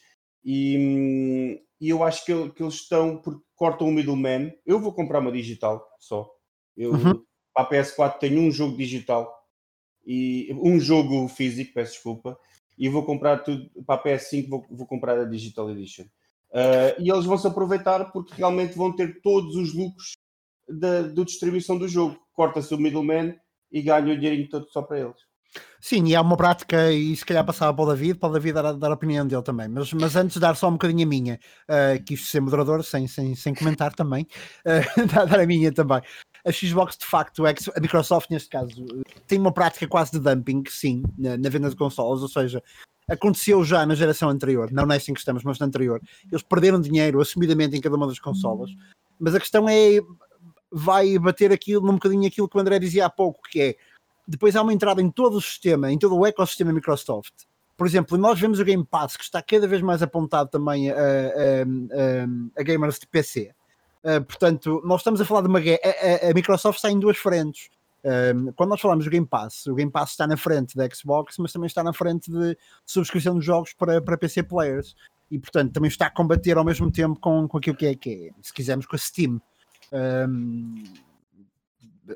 E, e, eu acho que, que, eles estão, porque cortam o middleman. Eu vou comprar uma digital só. Eu, uhum. Para a PS4 tenho um jogo digital e um jogo físico, peço desculpa, e vou comprar tudo para a PS5, vou, vou comprar a Digital Edition. Uh, e eles vão se aproveitar porque realmente vão ter todos os lucros da, da distribuição do jogo. Corta-se o middleman e ganha o dinheirinho todo só para eles. Sim, e há uma prática, e se calhar passava para o David, para o David dar, dar a opinião dele também, mas, mas antes de dar só um bocadinho a minha, uh, quis ser moderador, sem, sem, sem comentar também, uh, dar a minha também a Xbox de facto, a Microsoft neste caso, tem uma prática quase de dumping, sim, na, na venda de consolas, ou seja, aconteceu já na geração anterior, não nesta em que estamos, mas na anterior. Eles perderam dinheiro assumidamente em cada uma das consolas, mas a questão é, vai bater aquilo, num bocadinho aquilo que o André dizia há pouco, que é, depois há uma entrada em todo o sistema, em todo o ecossistema Microsoft, por exemplo, nós vemos o Game Pass que está cada vez mais apontado também a, a, a, a gamers de PC. Uh, portanto, nós estamos a falar de uma. A, a, Microsoft está em duas frentes. Um, quando nós falamos do Game Pass, o Game Pass está na frente da Xbox, mas também está na frente de subscrição de jogos para, para PC players. E, portanto, também está a combater ao mesmo tempo com, com aquilo que é, que é se quisermos, com a Steam. Um,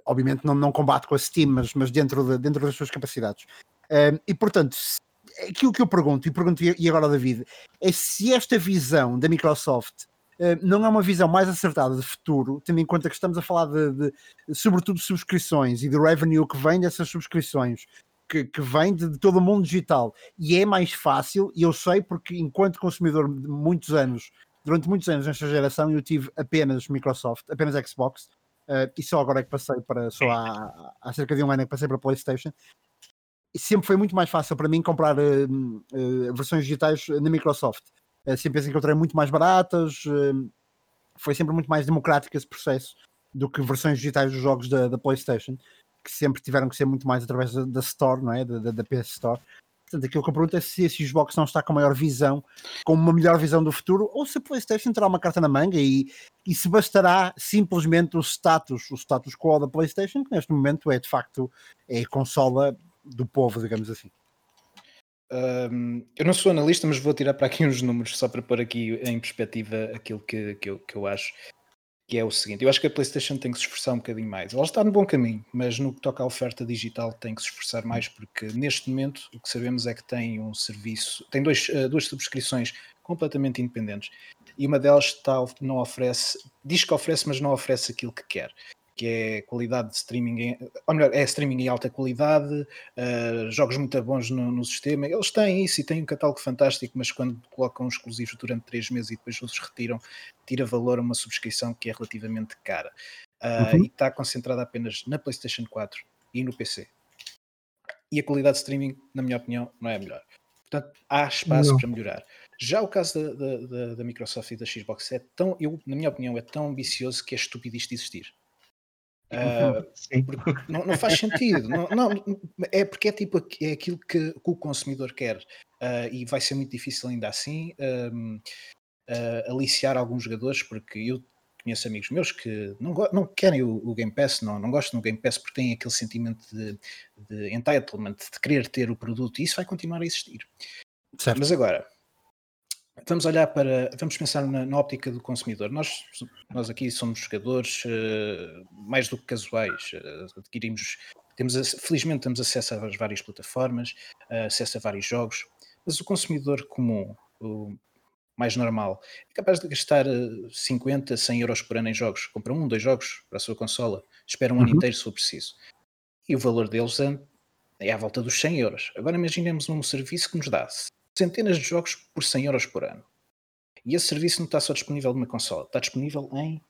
obviamente não, não combate com a Steam, mas, mas dentro, de, dentro das suas capacidades. Um, e, portanto, aquilo que eu pergunto, e pergunto e agora David, é se esta visão da Microsoft eh, não é uma visão mais acertada de futuro, tendo em conta que estamos a falar de, de sobretudo, subscrições e de revenue que vem dessas subscrições, que, que vem de, de, todo o mundo digital. E é mais fácil, e eu sei porque, enquanto consumidor de muitos anos, durante muitos anos nesta geração, eu tive apenas Microsoft, apenas Xbox, uh, e só agora é que passei para, só há, há cerca de um ano é que passei para PlayStation. E sempre foi muito mais fácil para mim comprar uh, uh, versões digitais na Microsoft. Eh, sempre as encontrei muito mais baratas, eh, foi sempre muito mais democrático esse processo do que versões digitais dos jogos da, da PlayStation, que sempre tiveram que ser muito mais através da, da Store, não é? Da, da, PS Store. Portanto, aquilo que eu pergunto é se esse Xbox não está com maior visão, com uma melhor visão do futuro, ou se a PlayStation terá uma carta na manga e, e se bastará simplesmente o status, o status quo da PlayStation, que neste momento é de facto é a consola do povo, digamos assim. Um, eu não sou analista, mas vou tirar para aqui uns números só para pôr aqui em perspectiva aquilo que, que, eu, que eu acho. Que é o seguinte: eu acho que a PlayStation tem que se esforçar um bocadinho mais. Ela está no bom caminho, mas no que toca à oferta digital tem que se esforçar mais, porque neste momento o que sabemos é que tem um serviço, tem dois, uh, duas subscrições completamente independentes e uma delas está, não oferece, diz que oferece, mas não oferece aquilo que quer que é qualidade de streaming, em, ou melhor, é streaming em alta qualidade, uh, jogos muito bons no, no, sistema. Eles têm isso e têm um catálogo fantástico, mas quando colocam exclusivos durante três meses e depois os retiram, tira valor a uma subscrição que é relativamente cara. Uh, uhum. E está concentrada apenas na PlayStation 4 e no PC. E a qualidade de streaming, na minha opinião, não é a melhor. Portanto, há espaço não. para melhorar. Já o caso da, da, da, Microsoft e da Xbox é tão, eu, na minha opinião, é tão ambicioso que é estúpido isto existir. Uh, não, não, faz sentido. não, não, é porque é tipo é aquilo que, que o consumidor quer uh, e vai ser muito difícil ainda assim um, uh, aliciar alguns jogadores, porque eu conheço amigos meus que não, não querem o, o, Game Pass, não, não gostam do Game Pass porque têm aquele sentimento de, de entitlement, de querer ter o produto e isso vai continuar a existir. Certo. Mas agora, Vamos olhar para, vamos pensar na, na, óptica do consumidor. Nós, nós aqui somos jogadores uh, mais do que casuais, uh, adquirimos, temos, felizmente temos acesso a várias plataformas, uh, acesso a vários jogos, mas o consumidor comum, o mais normal, é capaz de gastar 50, 100 euros por ano em jogos, compra um, dois jogos para a sua consola, espera um uhum. ano inteiro se for preciso. E o valor deles é, é à volta dos 100 euros. Agora imaginemos um serviço que nos dá centenas de jogos por 100 euros por ano. E esse serviço não está só disponível numa consola, está disponível em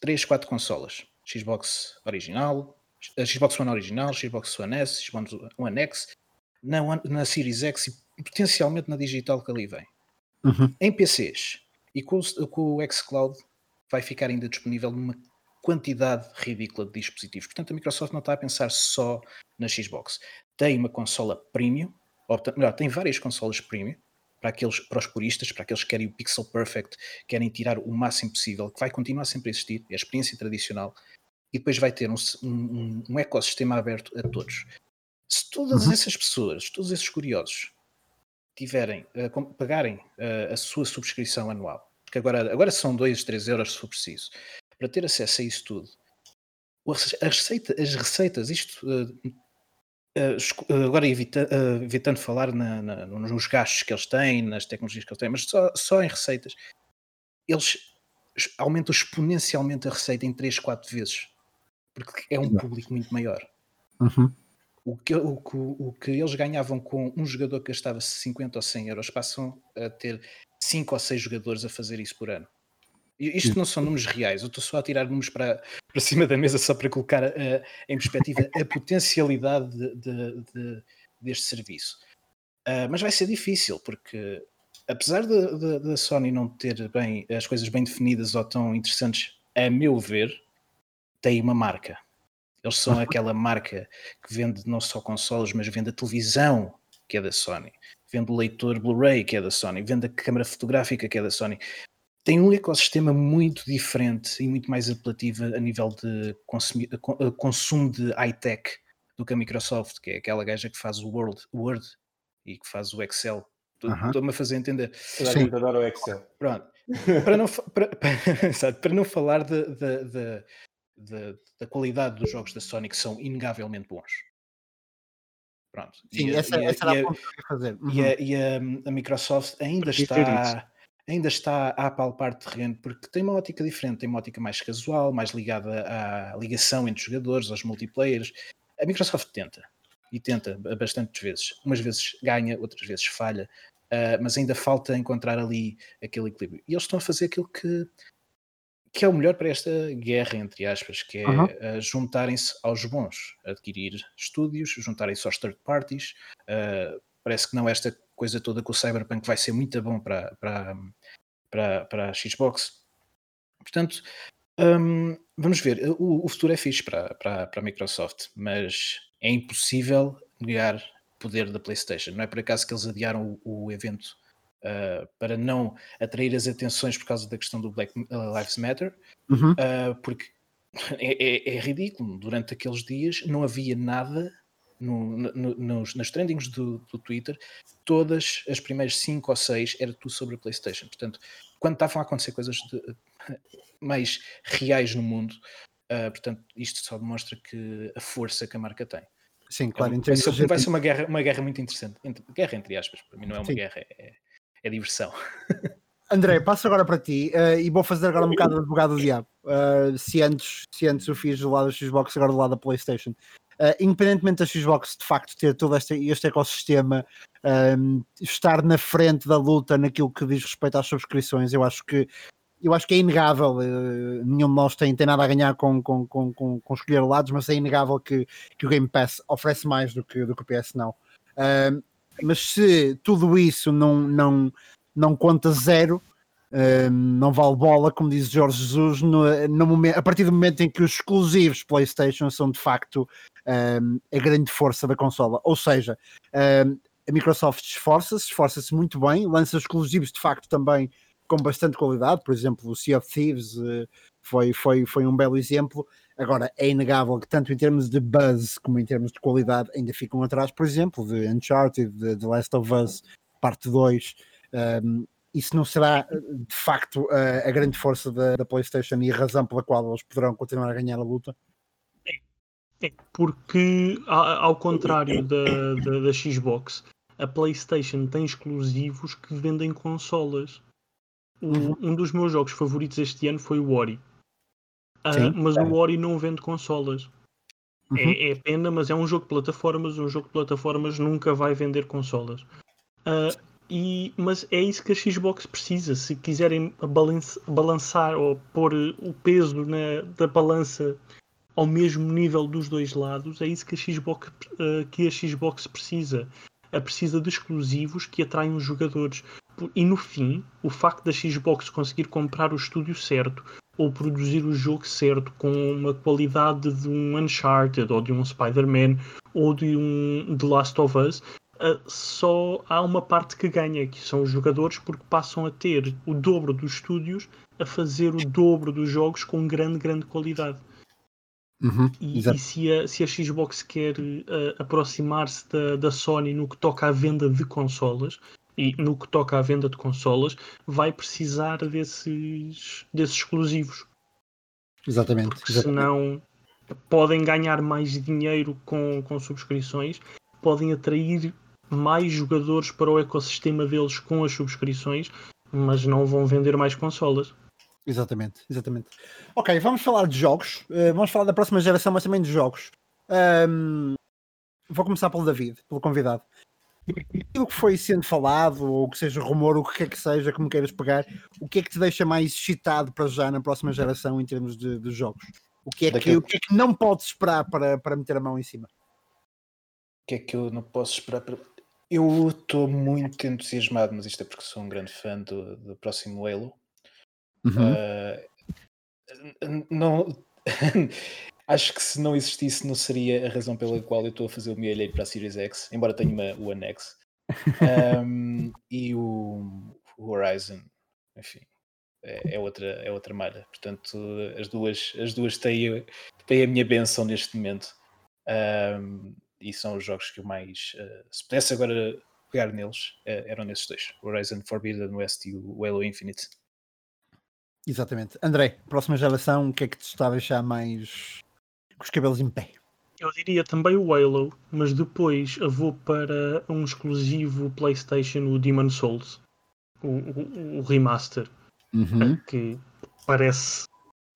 3, 4 consolas. Xbox original, Xbox One original, Xbox One S, Xbox One X, na, na Series X e potencialmente na digital que ali vem. Uhum. Em PCs e com, com o xCloud vai ficar ainda disponível numa quantidade ridícula de dispositivos. Portanto, a Microsoft não está a pensar só na Xbox. Tem uma consola premium melhor, tem várias consolas premium para aqueles para os puristas, para aqueles que querem o pixel perfect, querem tirar o máximo possível, que vai continuar sempre a existir, é a experiência tradicional, e depois vai ter um, um, um ecossistema aberto a todos. Se todas uhum. essas pessoas, todos esses curiosos, tiverem, uh, pagarem uh, a sua subscrição anual, que agora, agora são 2, 3 euros se for preciso, para ter acesso a isso tudo, a receita, as receitas, isto uh, Uh, agora evita, uh, evitando falar na, na, nos gastos que eles têm, nas tecnologias que eles têm, mas só, só em receitas, eles aumentam exponencialmente a receita em 3, 4 vezes, porque é um público muito maior. Uhum. O, que, o, o que eles ganhavam com um jogador que gastava 50 ou 100 euros passam a ter 5 ou 6 jogadores a fazer isso por ano. Isto não são números reais, eu estou só a tirar números para, para cima da mesa só para colocar uh, em perspectiva a potencialidade de, de, de, deste serviço. Uh, mas vai ser difícil, porque apesar da Sony não ter bem as coisas bem definidas ou tão interessantes, a meu ver, tem uma marca. Eles são aquela marca que vende não só consoles, mas vende a televisão, que é da Sony, vende o leitor Blu-ray, que é da Sony, vende a câmara fotográfica, que é da Sony. Tem um ecossistema muito diferente e muito mais apelativo a nível de consumo de high-tech do que a Microsoft, que é aquela gaja que faz o Word, Word e que faz o Excel. Estou-me a fazer entender. Sim. adora o Excel. Pronto. para, não, para, para, para não falar de, de, de, de, da qualidade dos jogos da Sony, que são inegavelmente bons. Pronto. Sim, e, essa, e, essa era a ponta que eu ia fazer. Uhum. E, a, e a, a, Microsoft ainda está, ainda está a palpar terreno porque tem uma ótica diferente, tem uma ótica mais casual, mais ligada à ligação entre os jogadores, aos multiplayers. A Microsoft tenta, e tenta bastantes vezes. Umas vezes ganha, outras vezes falha, uh, mas ainda falta encontrar ali aquele equilíbrio. E eles estão a fazer aquilo que, que é o melhor para esta guerra, entre aspas, que é uhum. uh, juntarem-se aos bons, adquirir estúdios, juntarem-se aos third parties. Uh, parece que não esta coisa toda com o Cyberpunk vai ser muito bom para, para, para, para a Xbox. Portanto, um, vamos ver. O, o, futuro é fixe para, para, para a Microsoft, mas é impossível negar o poder da PlayStation. Não é por acaso que eles adiaram o, o evento uh, para não atrair as atenções por causa da questão do Black Lives Matter, uhum. uh, porque é, é, é, ridículo. Durante aqueles dias não havia nada no, no, nos, nas trendings do, do, Twitter, todas as primeiras cinco ou seis era tudo sobre a PlayStation. Portanto, quando estavam a acontecer coisas de, mais reais no mundo, uh, portanto, isto só demonstra que a força que a marca tem. Sim, claro. É, vai, ser, vai ser uma guerra, uma guerra muito interessante. Entre, guerra entre aspas, para mim não é uma Sim. guerra, é, é diversão. André, passo agora para ti uh, e vou fazer agora um bocado de advogado do diabo. Uh, se, antes, se antes eu fiz do lado da Xbox, agora do lado da PlayStation. Uh, independentemente da Xbox de facto ter todo este, este ecossistema, um, estar na frente da luta naquilo que diz respeito às subscrições, eu acho que eu acho que é inegável, uh, nenhum de nós tem, tem nada a ganhar com, com, com, com, com escolher lados, mas é inegável que, que o Game Pass oferece mais do que, do que o PS não. Uh, mas se tudo isso não, não, não conta zero, uh, não vale bola, como diz Jorge Jesus, no, no momento, a partir do momento em que os exclusivos PlayStation são de facto a grande força da consola. Ou seja, a Microsoft esforça-se, esforça-se muito bem, lança exclusivos de facto também com bastante qualidade, por exemplo, o Sea of Thieves uh, foi, foi, foi um belo exemplo. Agora, é inegável que tanto em termos de buzz como em termos de qualidade ainda ficam atrás, por exemplo, de Uncharted, de The Last of Us, parte 2. Um, isso não será de facto a, a grande força da, da, PlayStation e a razão pela qual eles poderão continuar a ganhar a luta? É, é porque, ao contrário da, da, da Xbox, a PlayStation tem exclusivos que vendem consolas. Uhum. Um dos meus jogos favoritos este ano foi o Ori. Uh, mas é. o Ori não vende consolas. Uhum. É, é, pena, mas é um jogo de plataformas. Um jogo de plataformas nunca vai vender consolas. Uh, e, mas é isso que a Xbox precisa. Se quiserem balançar ou pôr o peso na, da balança ao mesmo nível dos dois lados, é isso que a Xbox, uh, que a Xbox precisa. É precisa de exclusivos que atraem os jogadores. E no fim, o facto da Xbox conseguir comprar o estúdio certo ou produzir o jogo certo com uma qualidade de um Uncharted ou de um Spider-Man ou de um The Last of Us, uh, só há uma parte que ganha, que são os jogadores, porque passam a ter o dobro dos estúdios a fazer o dobro dos jogos com grande, grande qualidade. Uhum, e, e se, a, se, a, Xbox quer uh, aproximar-se da, da, Sony no que toca à venda de consolas e no que toca à venda de consolas, vai precisar desses, desses exclusivos. Exatamente. Porque senão podem ganhar mais dinheiro com, com subscrições, podem atrair mais jogadores para o ecossistema deles com as subscrições, mas não vão vender mais consolas. Exatamente, exatamente. Ok, vamos falar de jogos. Uh, vamos falar da próxima geração, mas também de jogos. Um, vou começar pelo David, pelo convidado. Aquilo que foi sendo falado, ou que seja rumor, o que quer que seja, como queiras pegar, o que é que te deixa mais excitado para já na próxima geração em termos de, de jogos? O que, é que, o que é que não podes esperar para, para meter a mão em cima? O que é que eu não posso esperar para. Eu estou muito entusiasmado, mas isto é porque sou um grande fã do, do próximo Halo. Uhum. Uh, não, acho que se não existisse, não seria a razão pela qual eu estou a fazer o meu alheiro para a Series X, embora tenha uma One X. Um, e o, o, Horizon, enfim, é, é, outra, é outra malha. Portanto, as duas, as duas têm, têm a minha benção neste momento. Um, e são os jogos que eu mais. Uh, se pudesse agora pegar neles, uh, eram nesses dois: Horizon Forbidden West e o Halo Infinite. Exatamente. André, próxima geração, o que é que te está a deixar mais com os cabelos em pé? Eu diria também o Halo, mas depois eu vou para um exclusivo PlayStation, o Demon Souls, o, o, o remaster, uhum. que parece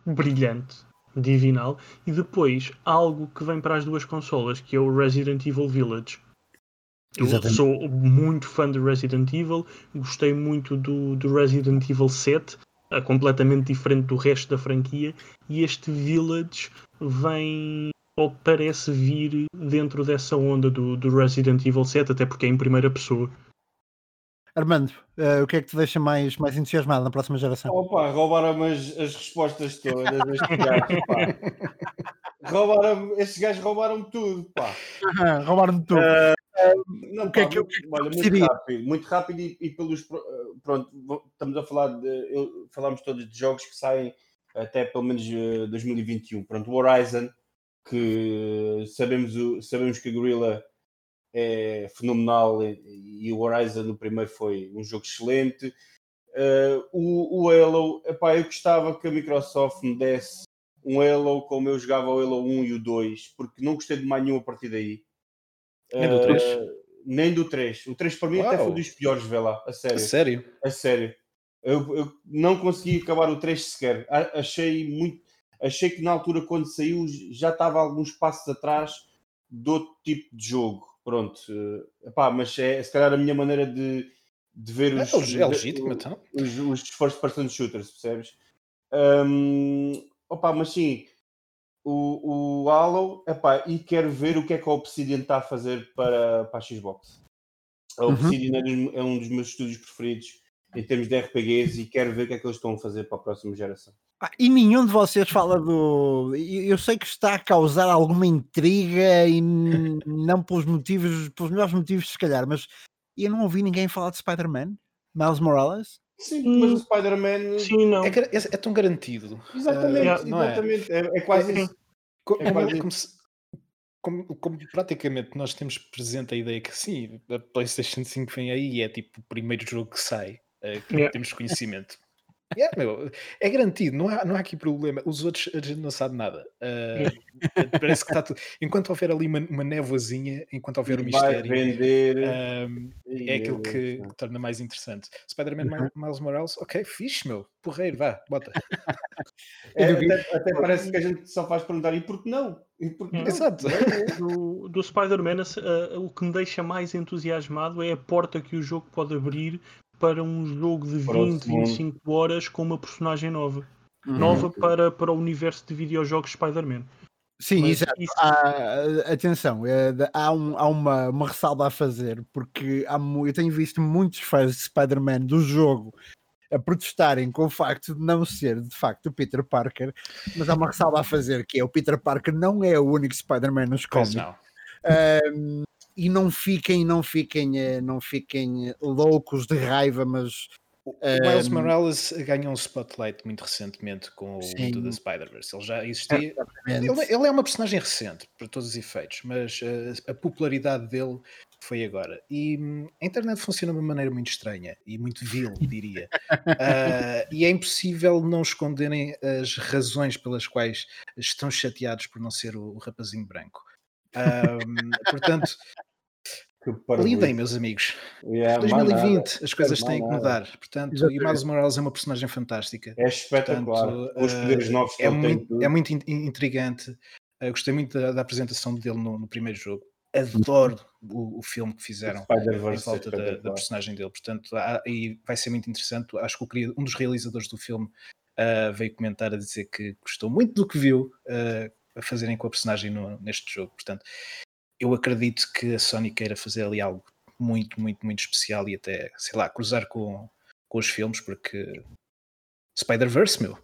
brilhante, divinal, e depois algo que vem para as duas consolas, que é o Resident Evil Village. Eu Exatamente. sou muito fã de Resident Evil, gostei muito do, do Resident Evil 7, é completamente diferente do resto da franquia, e este Village vem ou parece vir dentro dessa onda do, do Resident Evil 7, até porque é em primeira pessoa. Armando, uh, o que é que te deixa mais, mais entusiasmado na próxima geração? Opa, roubaram-me as, as respostas todas destes gajos, pá. roubaram estes gajos roubaram-me tudo, pá. roubaram-me tudo. Uh, não, o que é que, que, olha, muito rápido, muito rápido e, e, pelos pronto, estamos a falar de eu, falamos todos de jogos que saem até pelo menos 2021. Pronto, o Horizon que sabemos, sabemos que a Gorilla é fenomenal e, e, o Horizon no primeiro foi um jogo excelente. Uh, o, o Halo, epá, eu gostava que a Microsoft me desse um Halo como eu jogava o Halo 1 e o 2, porque não gostei de mais nenhum a partir daí. Nem do 3? Uh, nem do 3. O 3 para mim Uau. até foi dos piores, vê lá, a sério. A sério? A sério. Eu, eu não consegui acabar o 3 sequer. achei muito achei que na altura, quando saiu, já estava alguns passos atrás do outro tipo de jogo. Pronto, uh, epá, mas é se calhar a minha maneira de, de ver os, é, é legítimo, então. os, os first person shooters, percebes? Um, opa, mas sim, o, o Halo, epá, e quero ver o que é que a Obsidian está a fazer para, para a Xbox. A uhum. Obsidian uhum. é um dos meus estúdios preferidos em termos de RPGs e quero ver o que é que eles estão a fazer para a próxima geração. Ah, e nenhum de vocês fala do. Eu sei que está a causar alguma intriga e não pelos motivos, pelos melhores motivos, se calhar, mas eu não ouvi ninguém falar de Spider-Man, Miles Morales. Sim, mas o Spider-Man é, é, é, tão garantido. Exatamente, uh, exatamente. É? é? quase isso. Como, é quase como, se, como, como, praticamente nós temos presente a ideia que sim, a PlayStation 5 vem aí e é tipo o primeiro jogo que sai, uh, que yeah. temos conhecimento. Yeah, meu, é garantido, não há, não há aqui problema. Os outros a gente não sabe nada. Uh, parece que está tudo. Enquanto houver ali uma, uma névoazinha, enquanto houver um mistério, vender... uh, é aquilo que, que, torna mais interessante. Spider-Man uhum. Miles Morales, ok, fixe, meu, porreiro, vá, bota. é, até, até, parece que a gente só faz perguntar e por que não? E por que não? Exato. Do, do Spider-Man, uh, o que me deixa mais entusiasmado é a porta que o jogo pode abrir para um jogo de 20, 25 horas com uma personagem nova. Uhum. Nova para, para o universo de videojogos Spider-Man. Sim, Mas exato. Isso... Há, atenção, é, há, um, há uma, uma ressalva a fazer, porque há, eu tenho visto muitos fãs de Spider-Man do jogo a protestarem com o facto de não ser de facto o Peter Parker, mas há uma ressalva a fazer que é o Peter Parker não é o único Spider-Man nos cómics. Um, e não fiquem, não fiquem, eh, não fiquem loucos de raiva, mas o Miles um, Morales ganhou um spotlight muito recentemente com o Into the Spider-Verse. Ele já existia. Ele, ele, é uma personagem recente, para todos os efeitos, mas a, a popularidade dele foi agora. E hum, a internet funciona de uma maneira muito estranha e muito vil, diria. uh, e é impossível não esconderem as razões pelas quais estão chateados por não ser o, o rapazinho branco. Um, portanto, lidem, meus amigos. Yeah, 2020, as coisas têm que mudar. Portanto, e Miles Morales é uma personagem fantástica. É espetacular. Portanto, Os poderes novos é, muito, é muito intrigante. Uh, gostei muito da, da, apresentação dele no, no primeiro jogo. Adoro o, o, filme que fizeram em volta da, da, personagem dele. Portanto, há, e vai ser muito interessante. Acho que um dos realizadores do filme uh, veio comentar a dizer que gostou muito do que viu. Uh, a fazerem com a personagem no, neste jogo. Portanto, eu acredito que a Sony queira fazer ali algo muito, muito, muito especial e até, sei lá, cruzar com, com os filmes, porque Spider-Verse, meu.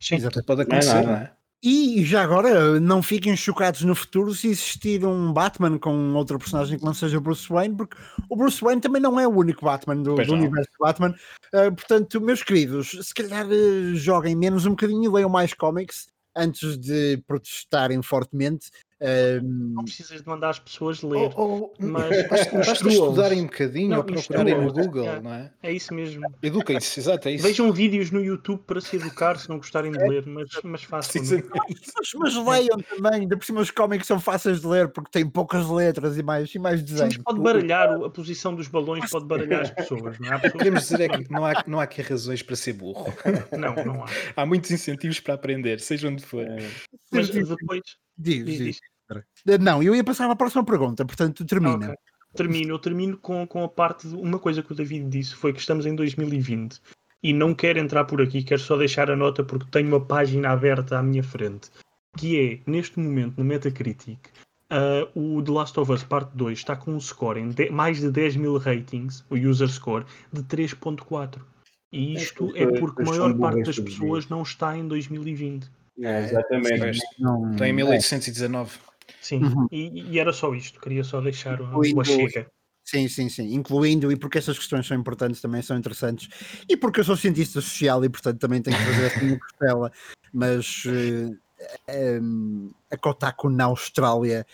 Sim, pode acontecer, é não, não é? E já agora, não fiquem chocados no futuro se existir um Batman com outra personagem que não seja Bruce Wayne, porque o Bruce Wayne também não é o único Batman do, do universo Batman. Uh, portanto, meus queridos, se calhar uh, joguem menos um bocadinho e leiam mais cómics antes de protestarem fortemente não precisas de mandar as pessoas ler, ou, ou, mas basta estudarem um bocadinho não, ou procurarem no Google, é, não é? É isso mesmo. Eduquem-se, exato, é isso. Vejam vídeos no YouTube para se educar se não gostarem de ler, mas, mas façam. Mas, mas leiam também, ainda por cima os cómics são fáceis de ler porque têm poucas letras e mais, e mais desenhos. Sim, pode baralhar a posição dos balões, pode baralhar as pessoas. Não é? pessoas... Queremos dizer é que não há, não há aqui razões para ser burro. Não, não há. Há muitos incentivos para aprender, seja onde for. Mas depois. Diz, diz. diz. Não, eu ia passar à próxima pergunta, portanto termina. Okay. Termino, eu termino com, com a parte de uma coisa que o David disse, foi que estamos em 2020 e não quero entrar por aqui, quero só deixar a nota porque tenho uma página aberta à minha frente, que é, neste momento, no Metacritic, uh, o The Last of Us Part 2 está com um score em de, mais de 10 mil ratings, o user score, de 3.4. E isto é, é porque a maior parte das pessoas não está em 2020. É, exatamente. Está em 1819. Sim, uhum. e, e, era só isto, queria só deixar uma chega. Sim, sim, sim, incluindo, e porque essas questões são importantes, também são interessantes, e porque eu sou cientista social e, portanto, também tenho que fazer essa minha costela, mas uh, eh, um, a Kotaku na Austrália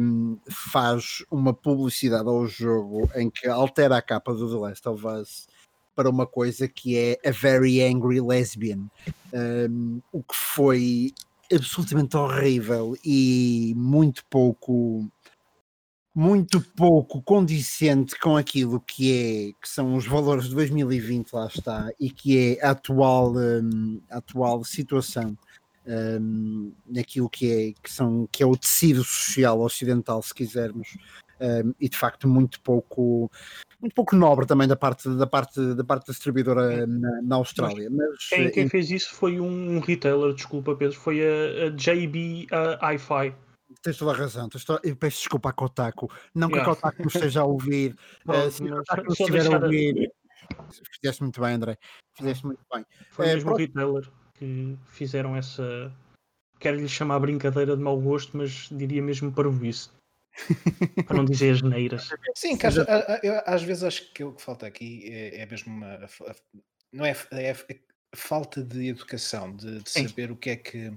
um, faz uma publicidade ao jogo em que altera a capa do The Last of Us para uma coisa que é a Very Angry Lesbian, um, o que foi absolutamente horrível e muito pouco muito pouco condicente com aquilo que é que são os valores de 2020 lá está e que é a atual um, a atual situação um, naquilo que é que são que é o tecido social ocidental se quisermos um, e de facto muito pouco muito pouco nobre também da parte da parte da parte da distribuidora na, na Austrália. Mas, quem, quem fez isso foi um retailer, desculpa Pedro, foi a, a JB uh, Hi-Fi. Tens toda a razão. Toda... Eu peço desculpa a Kotaku. Não que yeah. a Kotaku nos esteja a ouvir. uh, se a Kotaku estiver a ouvir. Fizeste muito bem, André. Fizeste muito bem. Foi uh, mesmo o retailer que fizeram essa. Quero lhe chamar brincadeira de mau gosto, mas diria mesmo para o isso. Para não dizer as neiras. Sim, que às, eu, às vezes acho que o que falta aqui é, é mesmo uma. Não é, é, é falta de educação, de, de saber o que é que.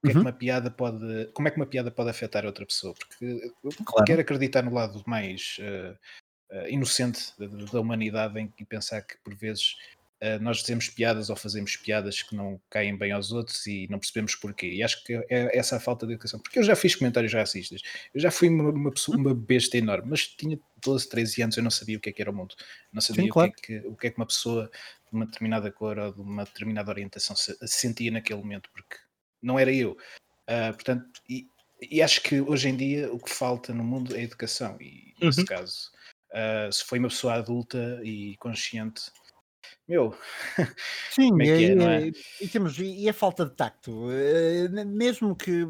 Que é que uhum. uma piada pode. Como é que uma piada pode afetar outra pessoa? Porque eu claro. quero acreditar no lado mais uh, uh, inocente da, da, humanidade em, e pensar que por vezes uh, nós dizemos piadas ou fazemos piadas que não caem bem aos outros e não percebemos porquê. E acho que é essa a falta de educação. Porque eu já fiz comentários racistas, eu já fui uma, uma, pessoa, uma besta enorme, mas tinha 12, 13 anos, eu não sabia o que é que era o mundo. Não sabia Sim, claro. o, que é que, o que é que uma pessoa de uma determinada cor ou de uma determinada orientação se, sentia naquele momento, porque não era eu. Uh, portanto, e, e, acho que hoje em dia o que falta no mundo é educação. E nesse uhum. caso, uh, se foi uma pessoa adulta e consciente, meu, sim, é é, é, é? E, temos, e a falta de tacto, eh, mesmo que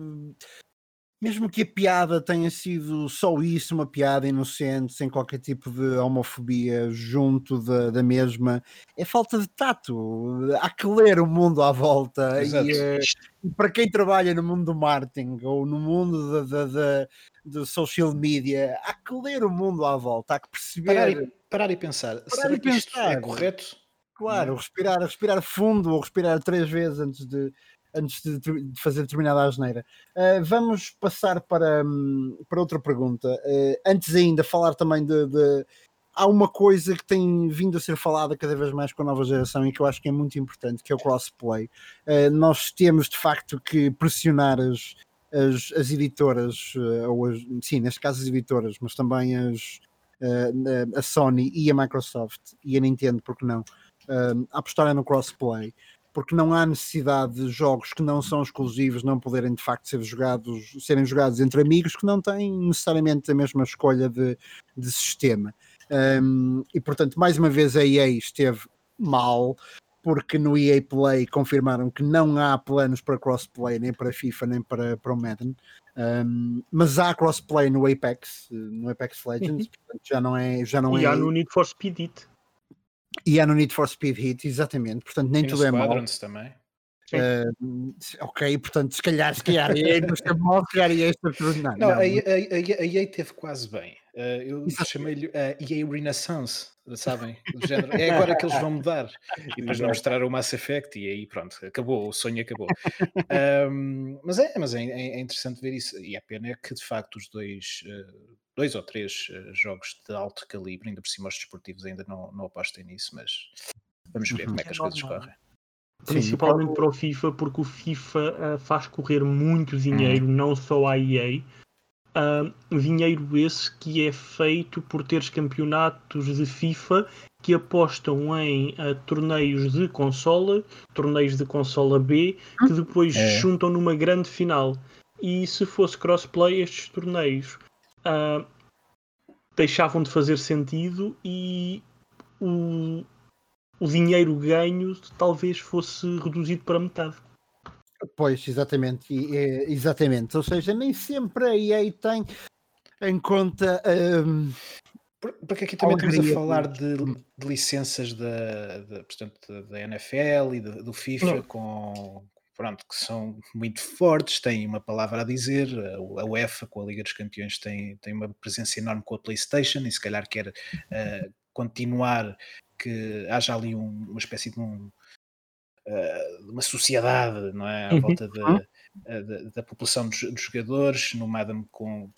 mesmo que a piada tenha sido só isso, uma piada inocente, sem qualquer tipo de homofobia junto da, da mesma, é falta de tato. Há que ler o mundo à volta. E, eh, e, para quem trabalha no mundo do marketing ou no mundo da, da, da, social media, há que ler o mundo à volta, há que perceber. Parar e, parar e pensar. Parar Será e pensar. é correto? Claro, respirar, respirar fundo ou respirar três vezes antes de, antes de, de fazer determinada asneira. Uh, vamos passar para, um, para outra pergunta. Uh, antes ainda, falar também de, de, Há uma coisa que tem vindo a ser falada cada vez mais com a nova geração e que eu acho que é muito importante, que é o crossplay. Uh, nós temos de facto que pressionar as, as, as editoras, ou as, sim, neste caso as editoras, mas também as, a Sony e a Microsoft e a Nintendo, porque não, a apostarem no crossplay porque não há necessidade de jogos que não são exclusivos não poderem de facto ser jogados, serem jogados entre amigos que não têm necessariamente a mesma escolha de, de sistema. Um, e portanto, mais uma vez a EA esteve mal, porque no EA Play confirmaram que não há planos para crossplay nem para FIFA nem para, para o Madden. Um, mas há crossplay no Apex, no Apex Legends, uhum. portanto já não é. Já não e é... há no Need for Speed It. E há no Need for Speed Heat, exatamente. Portanto, nem e tudo é mau. também. Uh, ok, portanto, se calhar, se calhar, EA nos mal, se calhar EA está tudo. Não, não, não. A, a, a, EA teve quase bem. Uh, eu chamei-lhe a EA Renaissance, sabem? É agora que eles vão mudar. E depois não mostraram o Mass Effect e aí pronto, acabou, o sonho acabou. um, mas é, mas é, é, interessante ver isso. E a pena é que de facto os dois. Uh, dois ou três uh, jogos de alto calibre, ainda por cima os desportivos ainda não, não apostem nisso, mas vamos ver uhum. como é que as coisas correm. Principalmente Sim, para o FIFA, porque o FIFA uh, faz correr muito dinheiro, uhum. não só a EA. Uh, dinheiro esse que é feito por teres campeonatos de FIFA que apostam em uh, torneios de consola, torneios de consola B, que depois é. juntam numa grande final. E se fosse crossplay, estes torneios uh, deixavam de fazer sentido e o, o dinheiro ganho talvez fosse reduzido para metade. Pois, exatamente, exatamente. Ou seja, nem sempre a EA tem em conta. Um, porque aqui também estamos a falar de, de licenças da, de, portanto, da NFL e do, do FIFA com, pronto, que são muito fortes, têm uma palavra a dizer. A UEFA com a Liga dos Campeões tem, tem uma presença enorme com a PlayStation e se calhar quer uh, continuar que haja ali um, uma espécie de um, uh, uma sociedade, não é? À uhum. volta da, da, da, população dos, dos jogadores, nomeadamente com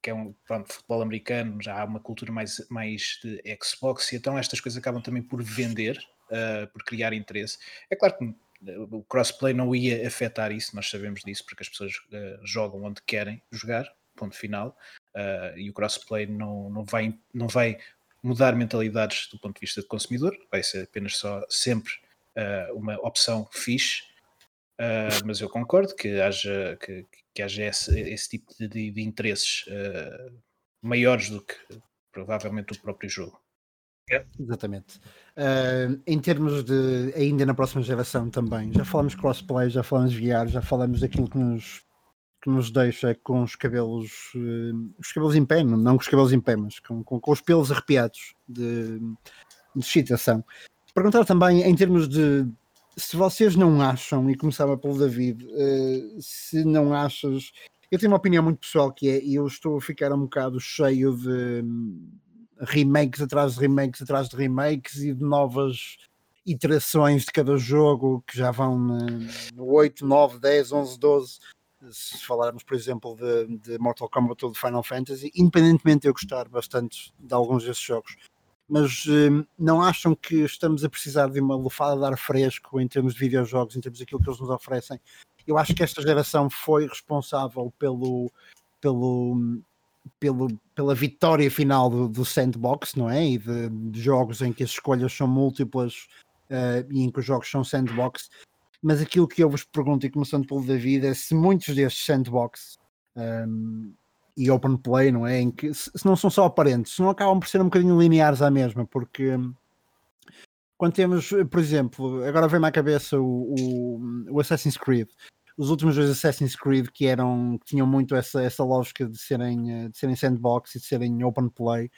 que é um pronto, futebol americano, já há uma cultura mais, mais de Xbox, e então estas coisas acabam também por vender, uh, por criar interesse. É claro que o crossplay não ia afetar isso, nós sabemos disso, porque as pessoas uh, jogam onde querem jogar, ponto final, uh, e o crossplay não, não, vai, não vai mudar mentalidades do ponto de vista de consumidor, vai ser apenas só sempre uh, uma opção fixe, mas eu concordo que haja, que, que haja esse, esse tipo de, de interesses maiores do que provavelmente o próprio jogo. Exatamente. Uh, em termos de ainda na próxima geração também, já falamos crossplay, já falamos VR, já falamos daquilo que nos que nos deixa com os cabelos, uh, os cabelos em pé, não com os cabelos em pé, mas com, com, com os pelos arrepiados de, de excitação. Perguntar também em termos de se vocês não acham, e começava pelo David, uh, se não achas. Eu tenho uma opinião muito pessoal que é, eu estou a ficar um bocado cheio de remakes atrás de remakes atrás de remakes e de novas iterações de cada jogo que já vão no 8, 9, 10, 11, 12 se falarmos, por exemplo, de, de, Mortal Kombat ou de Final Fantasy, independentemente de eu gostar bastante de alguns desses jogos, mas hum, não acham que estamos a precisar de uma lufada de ar fresco em termos de videojogos, em termos daquilo que eles nos oferecem? Eu acho que esta geração foi responsável pelo, pelo, pelo, pela vitória final do, do sandbox, não é? E de, de, jogos em que as escolhas são múltiplas uh, e em que os jogos são sandbox mas aquilo que eu vos pergunto, e começando pelo David, é se muitos destes sandbox um, e open play, não é? Em que, se, não são só aparentes, se não acabam por ser um bocadinho lineares à mesma, porque hum, quando temos, por exemplo, agora vem-me à cabeça o, o, o, Assassin's Creed, os últimos dois Assassin's Creed que eram que tinham muito essa, essa lógica de serem, eh, de serem sandbox e de serem open play,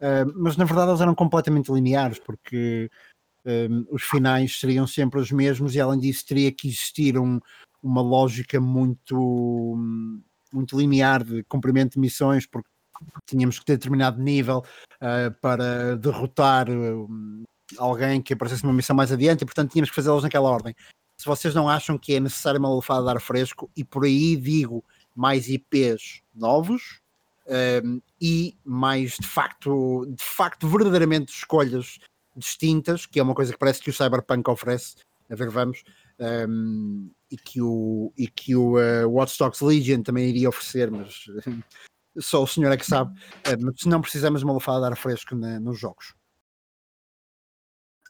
uh, mas na verdade eles eram completamente lineares, porque um, os finais seriam sempre os mesmos e além disso teria que existir um, uma lógica muito, muito linear de cumprimento de missões, porque tínhamos que ter determinado nível uh, para derrotar uh, alguém que aparecesse numa missão mais adiante e portanto tínhamos que fazê-las naquela ordem. Se vocês não acham que é necessário uma lufada de ar fresco, e por aí digo mais IPs novos, um, e mais de facto, de facto, verdadeiramente escolhas distintas, que é uma coisa que parece que o Cyberpunk oferece, a ver, vamos, um, e que o, e que o uh, Watch Dogs Legion também iria oferecer, mas só o senhor é que sabe. Uh, mas não precisamos de uma lufada de ar fresco na, nos jogos.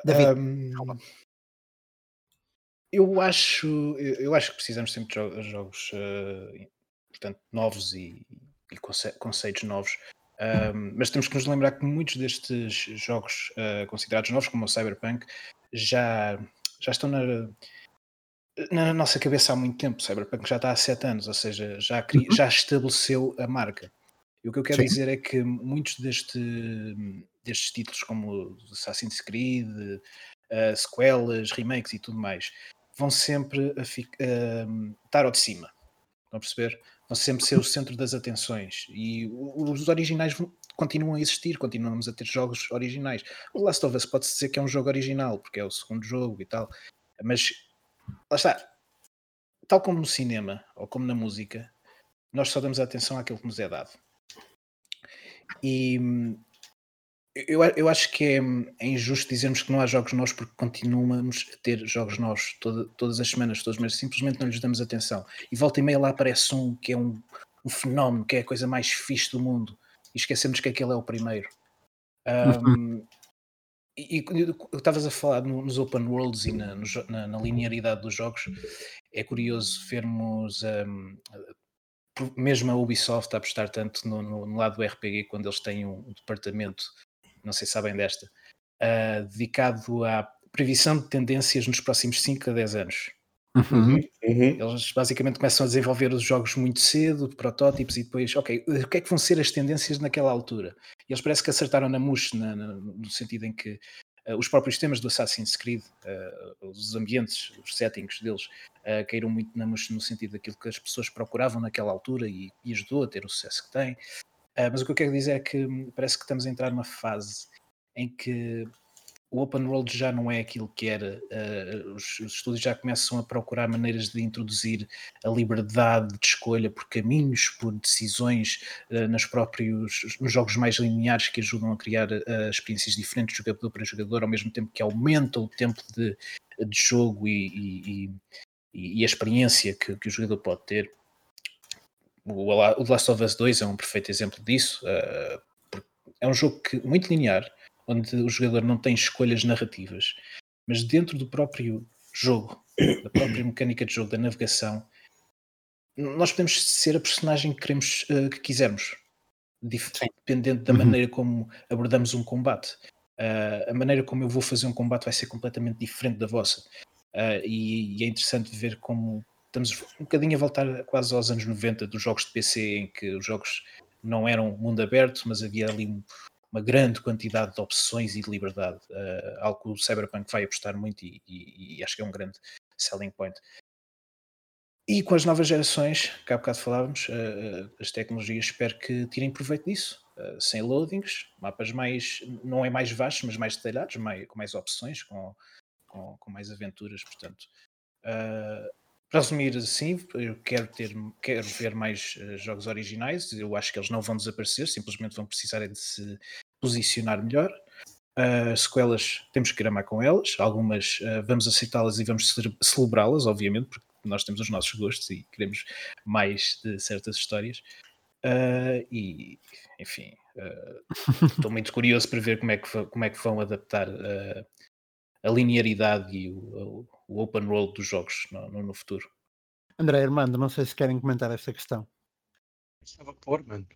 David, um, eu acho, eu acho que precisamos sempre de jogos, uh, portanto, novos e, e conceitos novos. Um, mas temos que nos lembrar que muitos destes jogos uh, considerados novos, como o Cyberpunk, já, já estão na, na nossa cabeça há muito tempo. O Cyberpunk já está há sete anos, ou seja, já, uhum. já estabeleceu a marca. E o que eu quero Sim. dizer é que muitos deste, destes títulos, como Assassin's Creed, uh, sequelas, remakes e tudo mais, vão sempre a uh, estar ao de cima. Estão a perceber? Vão sempre ser o centro das atenções. E os originais continuam a existir, continuamos a ter jogos originais. O Last of Us pode-se dizer que é um jogo original, porque é o segundo jogo e tal. Mas, lá está. Tal como no cinema, ou como na música, nós só damos atenção àquilo que nos é dado. E eu, eu acho que é, é, injusto dizermos que não há jogos novos porque continuamos a ter jogos novos toda, todas as semanas, todos os meses, simplesmente não lhes damos atenção. E volta e meia lá aparece um que é um, um fenómeno, que é a coisa mais fixe do mundo, e esquecemos que aquele é o primeiro. Um, e, e estavas a falar no, nos open worlds e na, na, na, linearidade dos jogos, é curioso vermos um, mesmo a Ubisoft a apostar tanto no, no, no, lado do RPG quando eles têm um, um departamento não sei se sabem desta, uh, dedicado à previsão de tendências nos próximos 5 a 10 anos. Uhum. Uhum. Eles basicamente começam a desenvolver os jogos muito cedo, protótipos, e depois, ok, o que é que vão ser as tendências naquela altura? E eles parece que acertaram na mousse, na, na, no sentido em que uh, os próprios temas do Assassin's Creed, uh, os ambientes, os settings deles, uh, caíram muito na mousse no sentido daquilo que as pessoas procuravam naquela altura e, e ajudou a ter o sucesso que tem. Uh, mas o que eu quero dizer é que parece que estamos a entrar numa fase em que o open world já não é aquilo que era. Uh, os, os, estúdios já começam a procurar maneiras de introduzir a liberdade de escolha por caminhos, por decisões uh, nos próprios nos jogos mais lineares que ajudam a criar uh, experiências diferentes de jogador para jogador, ao mesmo tempo que aumentam o tempo de, de jogo e, e, e, e a experiência que, que, o jogador pode ter. O, The Last of Us 2 é um perfeito exemplo disso. Uh, é um jogo que, muito linear, onde o jogador não tem escolhas narrativas, mas dentro do próprio jogo, da própria mecânica de jogo, da navegação, nós podemos ser a personagem que queremos, uh, que quisermos, dependendo da uhum. maneira como abordamos um combate. Uh, a maneira como eu vou fazer um combate vai ser completamente diferente da vossa. Uh, e, e, é interessante ver como estamos um bocadinho a voltar quase aos anos 90 dos jogos de PC, em que os jogos não eram mundo aberto, mas havia ali uma grande quantidade de opções e de liberdade, uh, algo que o Cyberpunk vai apostar muito e, e, e, acho que é um grande selling point. E com as novas gerações, que há bocado falávamos, uh, as tecnologias, espero que tirem proveito disso, uh, sem loadings, mapas mais, não é mais vastos, mas mais detalhados, mais, com mais opções, com, com, com mais aventuras, portanto. Uh, para resumir assim, eu quero, ter, quero ver mais uh, jogos originais. Eu acho que eles não vão desaparecer, simplesmente vão precisar de se posicionar melhor. Uh, sequelas temos que gramar com elas, algumas uh, vamos aceitá-las e vamos celebrá-las, obviamente, porque nós temos os nossos gostos e queremos mais de certas histórias. Uh, e enfim, estou muito curioso para ver como é que, como é que vão adaptar a linearidade e o, o, open world dos jogos no, no, no futuro. André Armando, não sei se querem comentar esta questão. Estava por, mano.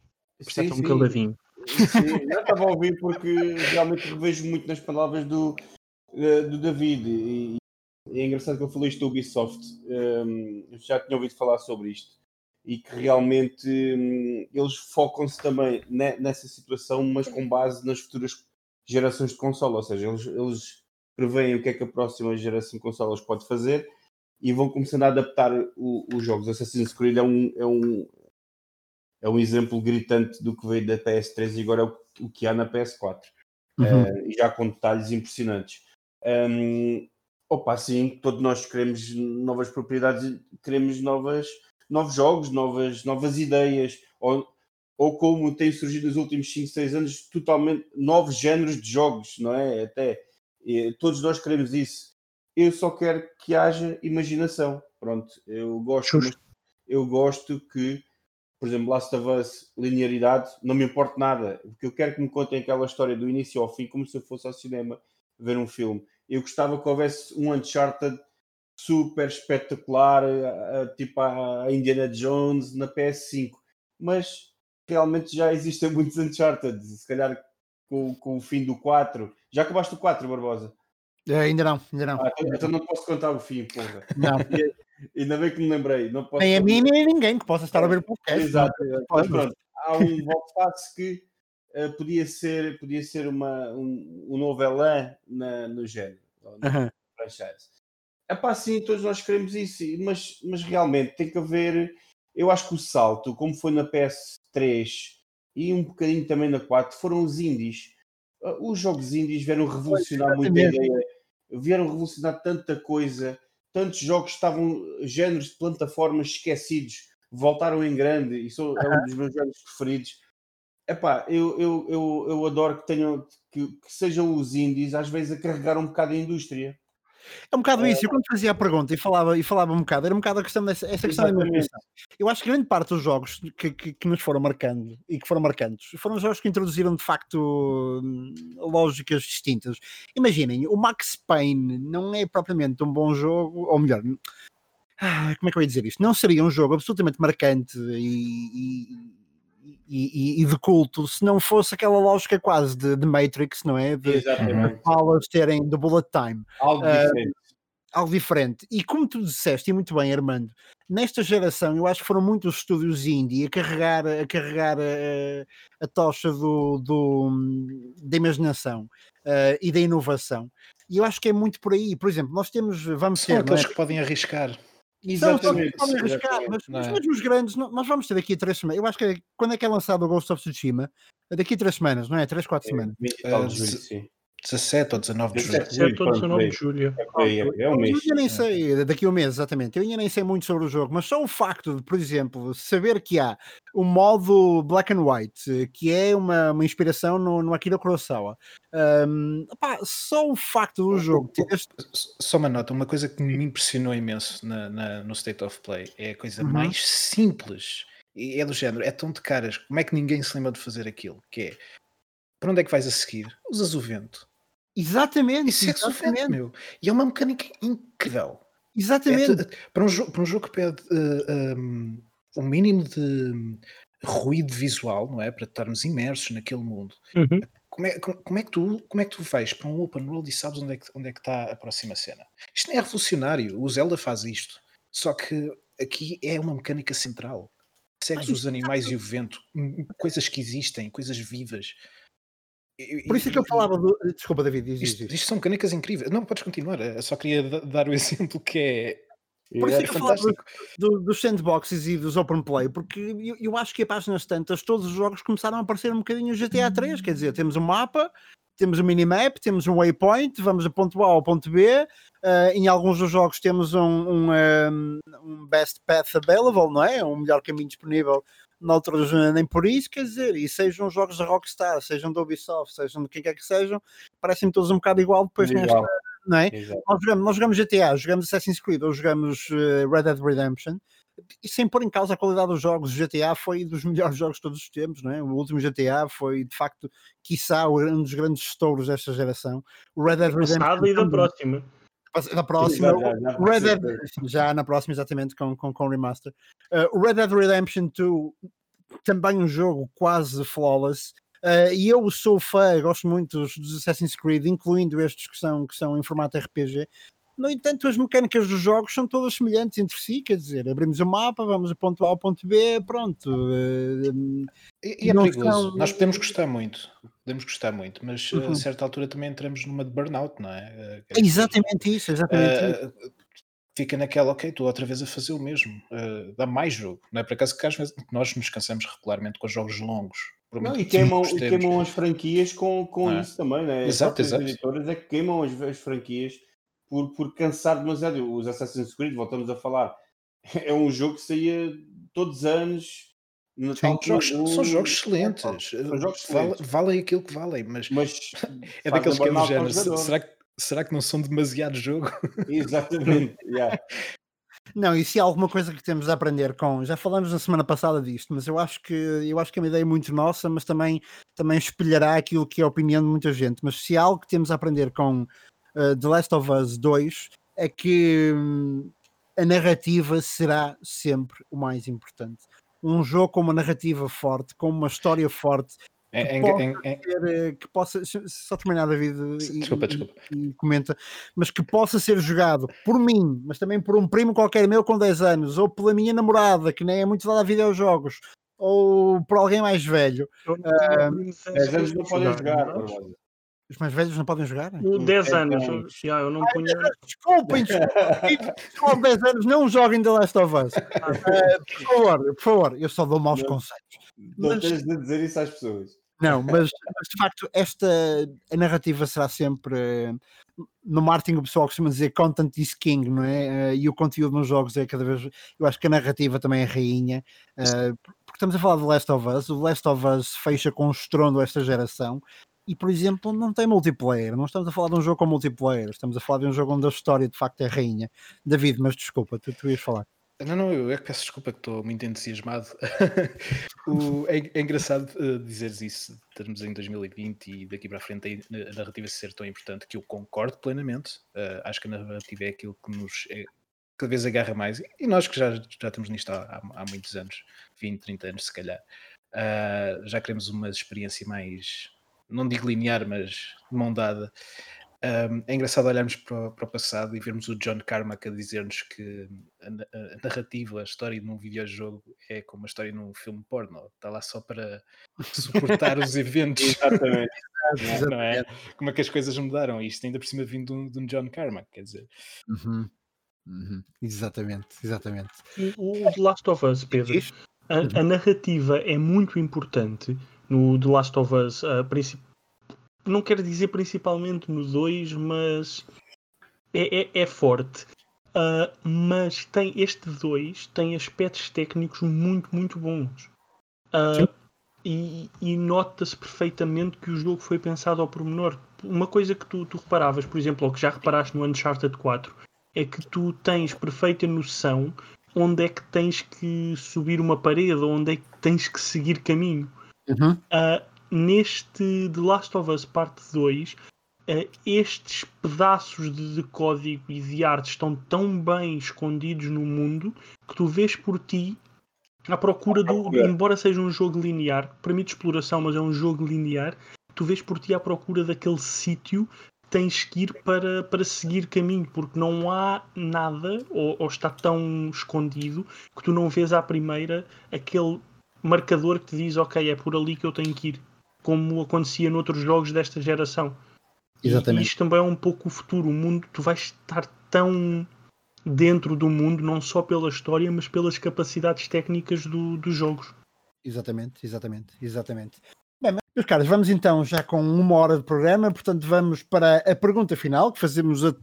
Está tão caladinho. Sim, não estava a ouvir porque realmente revejo muito nas palavras do, uh, do David. E, e, é engraçado que eu falei isto do Ubisoft. Um, já tinha ouvido falar sobre isto. E que realmente um, eles focam-se também nessa situação, mas com base nas futuras gerações de console. Ou seja, eles, eles preveem o que é que a próxima geração de consolas pode fazer e vão começando a adaptar os jogos. Assassin's Creed é um, é, um, é um exemplo gritante do que veio da PS3 e agora é o, o que há na PS4. Uhum. Uh, e já com detalhes impressionantes. Um, opa, sim, todos nós queremos novas propriedades, queremos novas, novos jogos, novas, novas ideias, ou, ou como tem surgido nos últimos 5, 6 anos, totalmente novos géneros de jogos, não é? Até todos nós queremos isso. Eu só quero que haja imaginação. Pronto, eu gosto, eu gosto que, por exemplo, Last of Us, linearidade, não me importa nada. Porque eu quero que me contem aquela história do início ao fim, como se eu fosse ao cinema ver um filme. Eu gostava que houvesse um Uncharted super espetacular, tipo a Indiana Jones na PS5. Mas realmente já existem muitos Uncharted. Se calhar com, com o fim do 4. Já acabaste o 4, Barbosa? É, ainda não, ainda não. Ah, então, então não posso contar o fim, porra. Não. ainda bem que me lembrei. Não posso nem a mim, nem a ninguém que possa estar a ver o podcast. Exato. Mas pronto, há um volte-face que uh, podia ser, podia ser uma, um, um novo elan na, no género, no franchise. É pá, sim, todos nós queremos isso, mas, mas realmente tem que haver. Eu acho que o salto, como foi na PS3 e um bocadinho também na 4, foram os indies. Ah, os jogos indies vieram revolucionar muita ideia, vieram revolucionar tanta coisa, tantos jogos estavam, géneros de plataformas esquecidos, voltaram em grande e sou, é um dos meus jogos preferidos. Epá, eu, eu, eu, eu adoro que tenham que, que sejam os indies às vezes a carregar um bocado a indústria. É um bocado isso. Eu quando fazia a pergunta e falava, e falava um bocado, era um bocado a questão dessa essa questão da. Eu acho que grande parte dos jogos que, que, que, nos foram marcando e que foram marcantes foram jogos que introduziram de facto hum, lógicas distintas. Imaginem, o Max Payne não é propriamente um bom jogo, ou melhor, ah, como é que eu ia dizer isto? Não seria um jogo absolutamente marcante e, e e, e, de culto, se não fosse aquela lógica quase de, de Matrix, não é? De balas terem de bullet time. Algo uh, diferente. Algo diferente. E como tu disseste, e muito bem, Armando, nesta geração eu acho que foram muitos estúdios indie a carregar, a, carregar a, a tocha do, do, da imaginação uh, e da inovação. E eu acho que é muito por aí. Por exemplo, nós temos, vamos São ter. aqueles é? que podem arriscar. Exatamente. São, arriscar, mas, mas é? mesmo os grandes, nós vamos ter daqui a três semanas. Eu acho que é, quando é que é lançado o Ghost of Tsushima? É daqui a três semanas, não é? Três, quatro é, semanas. Uh, sim. 17 ou 19 de julho. 17 ou 19 de julho. É, é um mês. Eu nem sei, daqui a um mês, exatamente. Eu ainda nem sei muito sobre o jogo, mas só o facto de, por exemplo, saber que há o modo black and white, que é uma, uma inspiração no, no Akira Kurosawa. Um, opá, só o facto do jogo ter este... Só uma nota, uma coisa que me impressionou imenso na, na no State of Play é a coisa uhum. mais simples. E é do género, é tão de caras. Como é que ninguém se lembra de fazer aquilo? Que é para onde é que vais a seguir? Usas o vento Exatamente, Isso é exatamente. meu. E é uma mecânica incrível. Exatamente. É, para, um jogo, para um jogo que pede uh, eh, um, um, mínimo de ruído visual, não é? Para estarmos imersos naquele mundo. Uhum. Como, é, como, como, é que tu, como é que tu vais para um open world e sabes onde é que, onde é que está a próxima cena? Isto não é revolucionário. O Zelda faz isto. Só que aqui é uma mecânica central. Segues os animais e o vento, coisas que existem, coisas vivas. Por isso é que eu falava do... Desculpa, David, diz, isto, isto, são canicas incríveis. Não, podes continuar. Eu só queria dar o exemplo que é. Por isso é, que eu falava do, dos sandboxes e dos open play, porque eu, eu, acho que a páginas tantas, todos os jogos começaram a aparecer um bocadinho o GTA 3. Quer dizer, temos um mapa, temos um minimap, temos um waypoint, vamos do ponto A ao ponto B. Uh, em alguns dos jogos temos um, um, um, best path available, não é? Um melhor caminho disponível noutros nem por isso, quer dizer, e sejam jogos da Rockstar, sejam da Ubisoft, sejam de quem quer que sejam, parecem todos um bocado igual depois igual. nesta, não é? Nós jogamos, nós jogamos GTA, jogamos Assassin's Creed ou jogamos uh, Red Dead Redemption e sem pôr em causa a qualidade dos jogos, o GTA foi dos melhores jogos de todos os tempos, não é? O último GTA foi de facto, quiçá, um dos grandes estouros desta geração. O Red Dead Redemption. e da próxima da próxima, já, já, já, Red Dead, já na próxima, exatamente, com, com, com remaster. Uh, o Red Dead Redemption 2, também um jogo quase flawless. Uh, e eu sou fã, gosto muito dos, dos, Assassin's Creed, incluindo estes que são, que são em formato RPG. No entanto, as mecânicas dos jogos são todas semelhantes entre si, quer dizer, abrimos o mapa, vamos do ponto A ao ponto B, pronto. Uh, e, e é perigoso. São... Nós podemos gostar muito, podemos gostar muito, mas uhum. a certa altura também entramos numa de burnout, não é? é exatamente isso, exatamente uh, isso. Fica naquela, ok, estou outra vez a fazer o mesmo, uh, dá mais jogo, não é? Por acaso que às vezes nós nos cansamos regularmente com os jogos longos. Não, e queimam, e queimam as franquias com, com é? isso também, né? Exato, exato. As editoras é que queimam as, as franquias por, por cansar demasiado. Os Assassin's Creed, voltamos a falar, é um jogo que saía todos os anos. Sim, jogos, são jogos excelentes. São jogos excelentes. Vale, valem aquilo que valem, mas, mas é daqueles que é do género. Será que, será que não são demasiado jogo? Exatamente. yeah. Não, e se há alguma coisa que temos a aprender com, já falamos na semana passada disto, mas eu acho que eu acho que é uma ideia muito nossa, mas também, também espelhará aquilo que é a opinião de muita gente. Mas se há algo que temos a aprender com uh, The Last of Us 2 é que um, a narrativa será sempre o mais importante. Um jogo com uma narrativa forte, com uma história forte, é, que, possa é, ter, eh, que possa só terminar David e, desculpa, desculpa. E, e, comenta, mas que possa ser jogado por mim, mas também por um primo qualquer meu com 10 anos, ou pela minha namorada, que nem é muito dada a videojogos, ou por alguém mais velho. Uh, 10 anos não podem jogar, Os mais velhos não podem jogar? O 10 10 anos. Já, eu não punha. Desculpem, desculpem. Com 10 anos não joguem The Last of Us. Eh, por favor, por favor, eu só dou maus Não. conselhos. Não Mas- tens de dizer isso às pessoas. Não, mas, mas, de facto, esta a narrativa será sempre. No marketing, o pessoal costuma dizer content is king, não é? Eh, E o conteúdo nos jogos é cada vez. Eu acho que a narrativa também é rainha, eh, porque estamos a falar de Last of Us. O Last of Us fecha com um estrondo esta geração. E, por exemplo, não tem multiplayer. Não estamos a falar de um jogo com multiplayer. Estamos a falar de um jogo onde a história de facto é rainha. David, mas desculpa, tu, tu ias falar. Não, não, eu é que peço desculpa que estou muito entusiasmado. O- é, é engraçado uh, dizeres isso, termos em 2020 e daqui para a frente a, narrativa ser tão importante que eu concordo plenamente. Uh, acho que a narrativa é aquilo que nos é, cada vez agarra mais. E nós que já, já estamos nisto há, há, há muitos anos, 20, 30 anos se calhar, uh, já queremos uma experiência mais, não digo linear, mas de mão dada. Um, é engraçado olharmos para o, para o passado e vermos o John Carmack a dizer-nos que a, a narrativa, a história num videojogo é como a história num filme porno. Está lá só para suportar os eventos, Exatamente. não é? Como é que as coisas mudaram? Isto ainda por cima vindo de um, de um John Carmack, quer dizer. Uhum. Uhum. Exatamente, exatamente. O o The Last of Us, Pedro. A, a narrativa é muito importante no The Last of Us. a princip- Não quero dizer principalmente no 2, mas é, é- é forte. Ah, mas tem este 2 tem aspectos técnicos muito, muito bons. Sim. e e nota-se perfeitamente que o jogo foi pensado ao pormenor. Uma coisa que tu, tu reparavas, por exemplo, ou que já reparaste no Uncharted 4, é que tu tens perfeita noção onde é que tens que subir uma parede, ou onde é que tens que seguir caminho. Uhum. Ah, neste The Last of Us Parte 2, ah, estes pedaços de, de código e de arte estão tão bem escondidos no mundo que tu vês por ti à procura do. procura. Embora seja um jogo linear, permite exploração, mas é um jogo linear, tu vês por ti à procura daquele sítio que tens que ir para, para seguir caminho, porque não há nada, ou, ou está tão escondido, que tu não vês à primeira aquele marcador que te diz, ok, é por ali que eu tenho que ir, como acontecia noutros jogos desta geração. E- Exatamente. E isto também é um pouco o futuro. O mundo, tu vais estar tão dentro do mundo, não só pela história, mas pelas capacidades técnicas do- dos jogos. Exatamente, exatamente, exatamente. Bem, meus caros, vamos então já com uma hora de programa, portanto vamos para a pergunta final que fazemos a-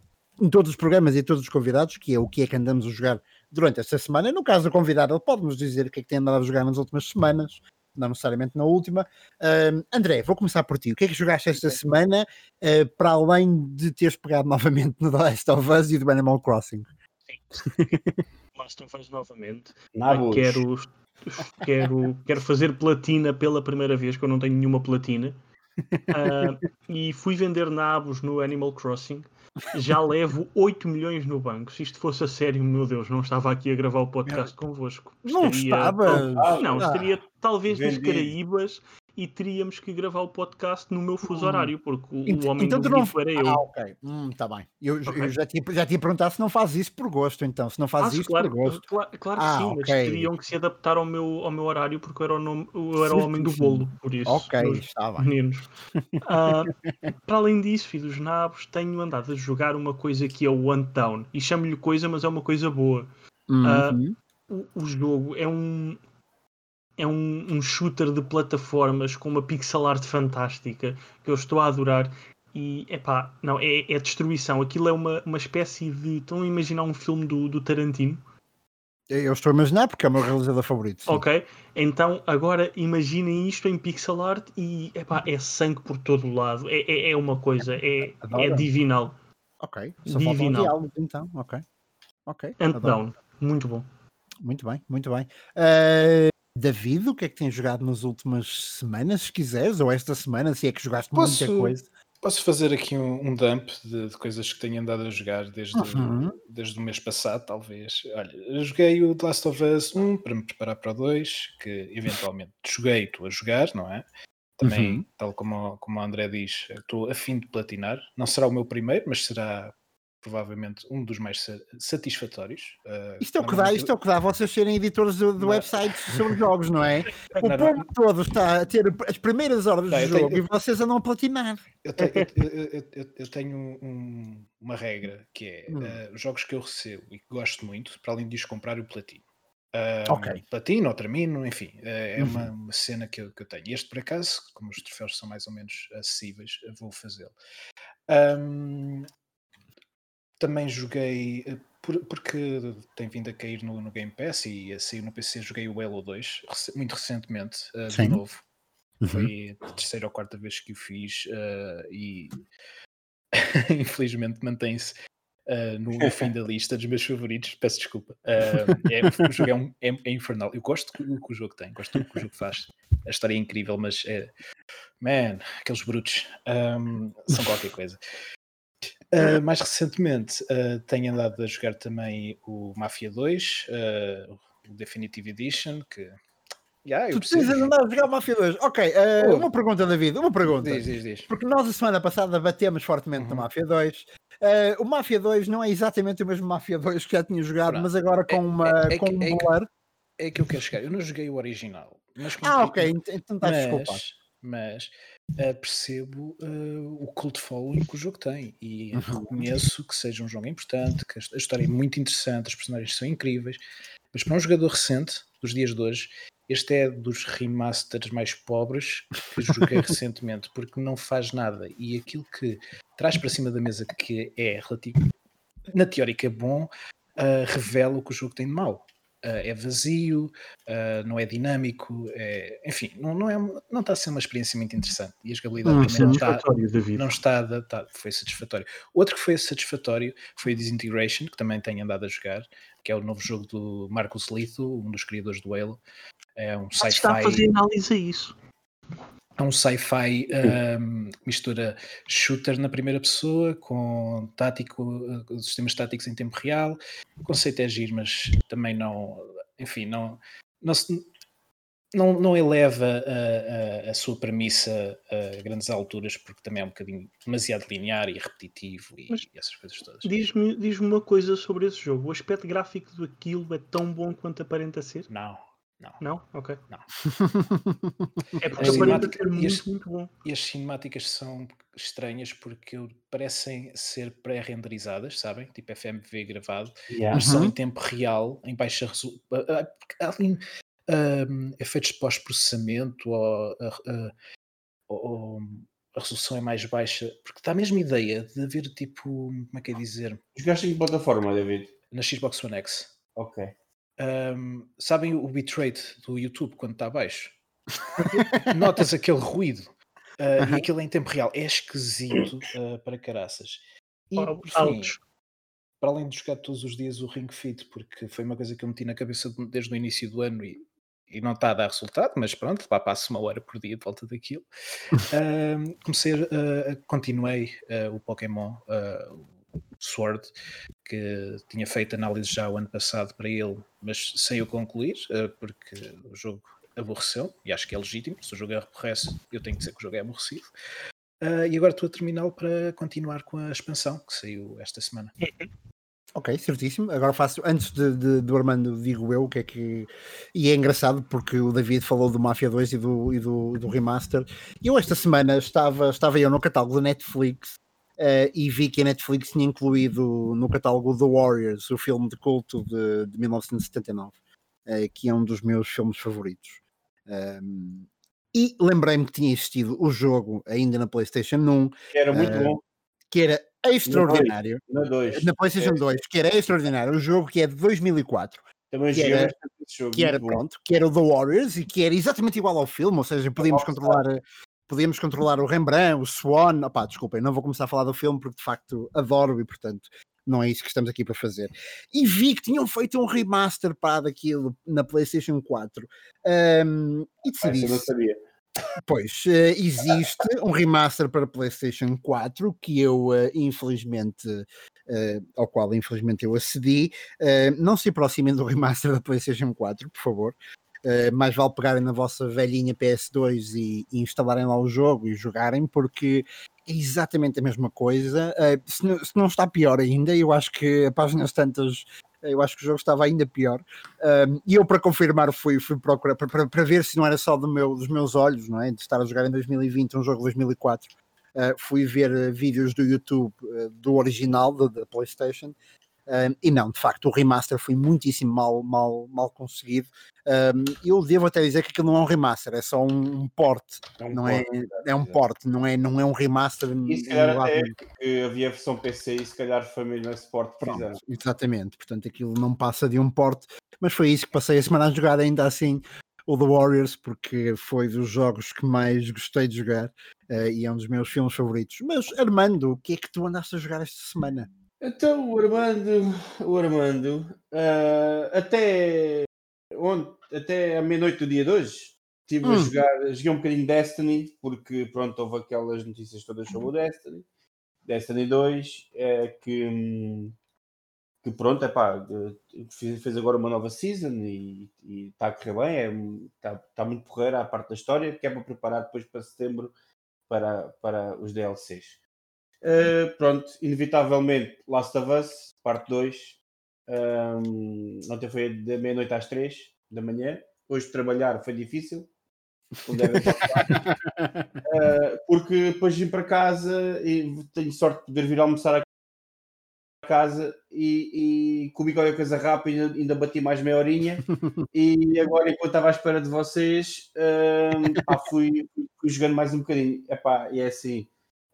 em todos os programas e a todos os convidados, que é o que é que andamos a jogar durante esta semana. No caso do convidado, ele pode nos dizer o que é que tem andado a jogar nas últimas semanas, não necessariamente na última. Ahm, André, vou começar por ti. O que é que jogaste esta semana, ah, para além de teres pegado novamente no The Last of Us e do Animal Crossing? Last of Us novamente. Nabos. Quero, quero, quero fazer platina pela primeira vez, que eu não tenho nenhuma platina. Ah, e fui vender nabos no Animal Crossing. Já levo 8 milhões no banco. Se isto fosse a sério, meu Deus, não estava aqui a gravar o podcast convosco. Não Estaria- estavas? Não, Ah. estaria talvez nas. Caraíbas e teríamos que gravar o podcast no meu fuso horário, porque o, Ent- o homem então do não- era eu. Ah, ok. Hum, tá bem. Eu, eu Ok. já, tinha, já tinha perguntado se não faz isso por gosto, então. Se não faz isso claro, por gosto. claro, claro que Ah, sim, mas ok. teriam que se adaptar ao meu, ao meu horário porque eu era o, nome, eu era o homem do bolo, por isso. Ok, está bem. meninos. Ah, para além disso, filho dos nabos, tenho andado a jogar uma coisa que é o One Town. E chamo-lhe coisa, mas é uma coisa boa. Ah, Uhum. O, o jogo é um é um, um shooter de plataformas com uma pixel art fantástica que eu estou a adorar. E epá, não, é, é destruição. Aquilo é uma, uma espécie de. Estão a imaginar um filme do, do Tarantino? Eu estou a imaginar porque é o meu realizador favorito. sim. Ok? Então agora imaginem isto em pixel art e epá, é sangue por todo o lado. É, é, é uma coisa, é, é divinal. Ok. Só Divinal. diálogos então. Ok. Ok. And adoro. down. Muito bom. Muito bem, muito bem. Ah, David, o que é que tens jogado nas últimas semanas, se quiseres, ou esta semana, se é que jogaste Posso- muita coisa? Posso fazer aqui um, um dump de, de coisas que tenho andado a jogar desde, Uhum. desde o mês passado, talvez. Olha, joguei o The Last of Us 1 para me preparar para o 2, que eventualmente joguei, estou a jogar, não é? Também, Uhum. tal como, como o André diz, estou a fim de platinar. Não será o meu primeiro, mas será provavelmente um dos mais satisfatórios. Uh, isto, é o que dá, isto é o que dá vocês serem editores de, de websites sobre jogos, não é? O não, povo não. todo está a ter as primeiras horas não, do jogo tenho, e vocês andam a platinar. Eu tenho, eu, eu, eu tenho um, uma regra que é hum. uh, jogos que eu recebo e que gosto muito, para além disso comprar o platino. Um, ok. Platino ou termino, enfim, é uhum. uma, uma, cena que eu, que eu, tenho. Este, por acaso, como os troféus são mais ou menos acessíveis, vou fazê-lo. Um, também joguei, eh, por, porque tem vindo a cair no, no, Game Pass e a sair no PC, joguei o Halo 2 muito recentemente, uh, de novo. Uhum. Foi a terceira ou quarta vez que o fiz uh, e infelizmente mantém-se uh, no, no, fim da lista dos meus favoritos. Peço desculpa. Uh, é, o jogo é, um, é, é, infernal. Eu gosto do que o jogo tem, gosto do que o jogo faz. A história é incrível, mas é. Man, aqueles brutos um, são qualquer coisa. Uh, mais recentemente uh, tenho andado a jogar também o Mafia 2, uh, o Definitive Edition, que Yeah, tu precisas andar a jogar Mafia 2. Ok, uh, uma pergunta, David, uma pergunta. Diz, diz, diz. Porque nós a semana passada batemos fortemente uhum. no Mafia 2. Uh, o Mafia 2 não é exatamente o mesmo Mafia 2 que já tinha jogado, Pronto. mas agora com, é, uma, é, é, com um é, blur. É que eu quero chegar. Eu não joguei o original. Mas ah, ok, então estás desculpado. Mas uh, percebo uh, o cult following que o jogo tem e uhum. reconheço que seja um jogo importante, que a história é muito interessante, os personagens são incríveis, mas para um jogador recente, dos dias de hoje, este é dos remasters mais pobres que joguei recentemente, porque não faz nada. E aquilo que traz para cima da mesa, que é relativo, na teórica é bom, uh, revela o que o jogo tem de mal. Uh, é vazio, uh, não é dinâmico, é, enfim, não, não, é, não está a ser uma experiência muito interessante. E a jogabilidade hum, também não está, não está, está, foi satisfatório. Outro que foi satisfatório foi o Disintegration, que também tenho andado a jogar, que é o novo jogo do Marcus Lito, um dos criadores do Halo, é um sci-fi. Está a fazer análise a isso. É um sci-fi um, mistura shooter na primeira pessoa com tático, uh, sistemas táticos em tempo real. O conceito é giro, mas também não, enfim, não, não, se, não, não eleva a, a, a, sua premissa a grandes alturas, porque também é um bocadinho demasiado linear e repetitivo e, e essas coisas todas. Diz-me diz uma coisa sobre esse jogo: o aspecto gráfico daquilo é tão bom quanto aparenta ser? Não, não. Não? Ok. Não. é porque aparenta ser muito, as, muito bom. E as cinemáticas são estranhas porque parecem ser pré-renderizadas, sabem? Tipo FMV gravado, yeah. mas são em tempo real, em baixa resolução. Há ali um, efeitos de pós-processamento ou, uh, ou, a resolução é mais baixa, porque dá a mesma ideia de haver tipo, como é que é dizer? Jogaste em plataforma, David? Na Xbox One X. Ok. Um, sabem o bitrate do YouTube quando está abaixo? Notas aquele ruído uh, e aquilo é em tempo real. É esquisito uh, para caraças. E por fim, para além de jogar todos os dias o Ring Fit, porque foi uma coisa que eu meti na cabeça desde o início do ano e, e não está a dar resultado, mas pronto, lá passo uma hora por dia de volta daquilo. Uh, comecei a, continuei o Pokémon, Sword, que tinha feito análise já o ano passado para ele, mas sem o concluir, eh, porque o jogo aborreceu, e acho que é legítimo, se o jogo aborrece, eu tenho que dizer que o jogo é aborrecido. Uh, e agora estou a terminá-lo para continuar com a expansão que saiu esta semana. Ok, certíssimo. Agora faço, antes de, de, do Armando, digo eu o que é que. E é engraçado porque o David falou do Mafia 2 e do, e do, do remaster. Eu esta semana estava, estava eu no catálogo da Netflix Uh, e vi que a Netflix tinha incluído no catálogo The Warriors, o filme de culto de, de 1979, uh, eh, que é um dos meus filmes favoritos. Um, ehm, e lembrei-me que tinha existido o jogo ainda na PlayStation 1, que era muito uh, bom, que era extraordinário na, dois. na PlayStation é. 2, que era extraordinário. O jogo que é de 2004. Também que era, jogo, que era pronto, que era o The Warriors e que era exatamente igual ao filme, ou seja, podíamos controlar podíamos controlar o Rembrandt, o Swan. Opá, desculpem, não vou começar a falar do filme porque de facto adoro e portanto não é isso que estamos aqui para fazer. E vi que tinham feito um remaster para daquilo na PlayStation 4 um, e decidi. Ah, não sabia. Pois, uh, existe um remaster para PlayStation 4 que eu, uh, infelizmente, uh, ao qual infelizmente eu acedi. não se aproximem do remaster da PlayStation 4, por favor. Uh, mais vale pegarem na vossa velhinha PS2 e, e, instalarem lá o jogo e jogarem, porque é exatamente a mesma coisa. Uh, se, não, se, não, está pior ainda, eu acho que a páginas tantas. Eu acho que o jogo estava ainda pior. Uh, e eu, para confirmar, fui, fui procurar para, para, para, ver se não era só do meu, dos meus olhos, não é? De estar a jogar em 2020 um jogo de 2004. Uh, fui ver vídeos do YouTube do original da PlayStation um, e não, de facto, o remaster foi muitíssimo mal, mal, mal conseguido. Um, eu devo até dizer que aquilo não é um remaster, é só um, um porte, é um não é, porte, é, é um porte, não é, não é um remaster. E se calhar até que havia versão PC e se calhar foi mesmo esse porte que fizeram. Exatamente, portanto aquilo não passa de um porte, mas foi isso que passei a semana a jogar ainda assim o The Warriors, porque foi dos jogos que mais gostei de jogar uh, e é um dos meus filmes favoritos. Mas Armando, o que é que tu andaste a jogar esta semana? Então, o Armando, o Armando, uh, até, onde, até a meia-noite do dia de hoje, estive hum. a jogar, joguei um bocadinho Destiny, porque pronto, houve aquelas notícias todas sobre o Destiny. Destiny 2, é, que, que pronto, é pá, fez, fez agora uma nova season e está a correr bem, está é, tá, tá muito porreira a parte da história, que é para preparar depois para setembro para, para os DLCs. Uh, pronto, inevitavelmente Last of Us, parte 2. Um, ontem foi da meia-noite às 3 da manhã. Hoje trabalhar foi difícil. uh, porque depois vim para casa e tenho sorte de poder vir almoçar a casa e, e comi qualquer coisa rápida, ainda, ainda bati mais meia horinha e agora enquanto estava à espera de vocês uh, pá, fui, fui, jogando mais um bocadinho epá, e é assim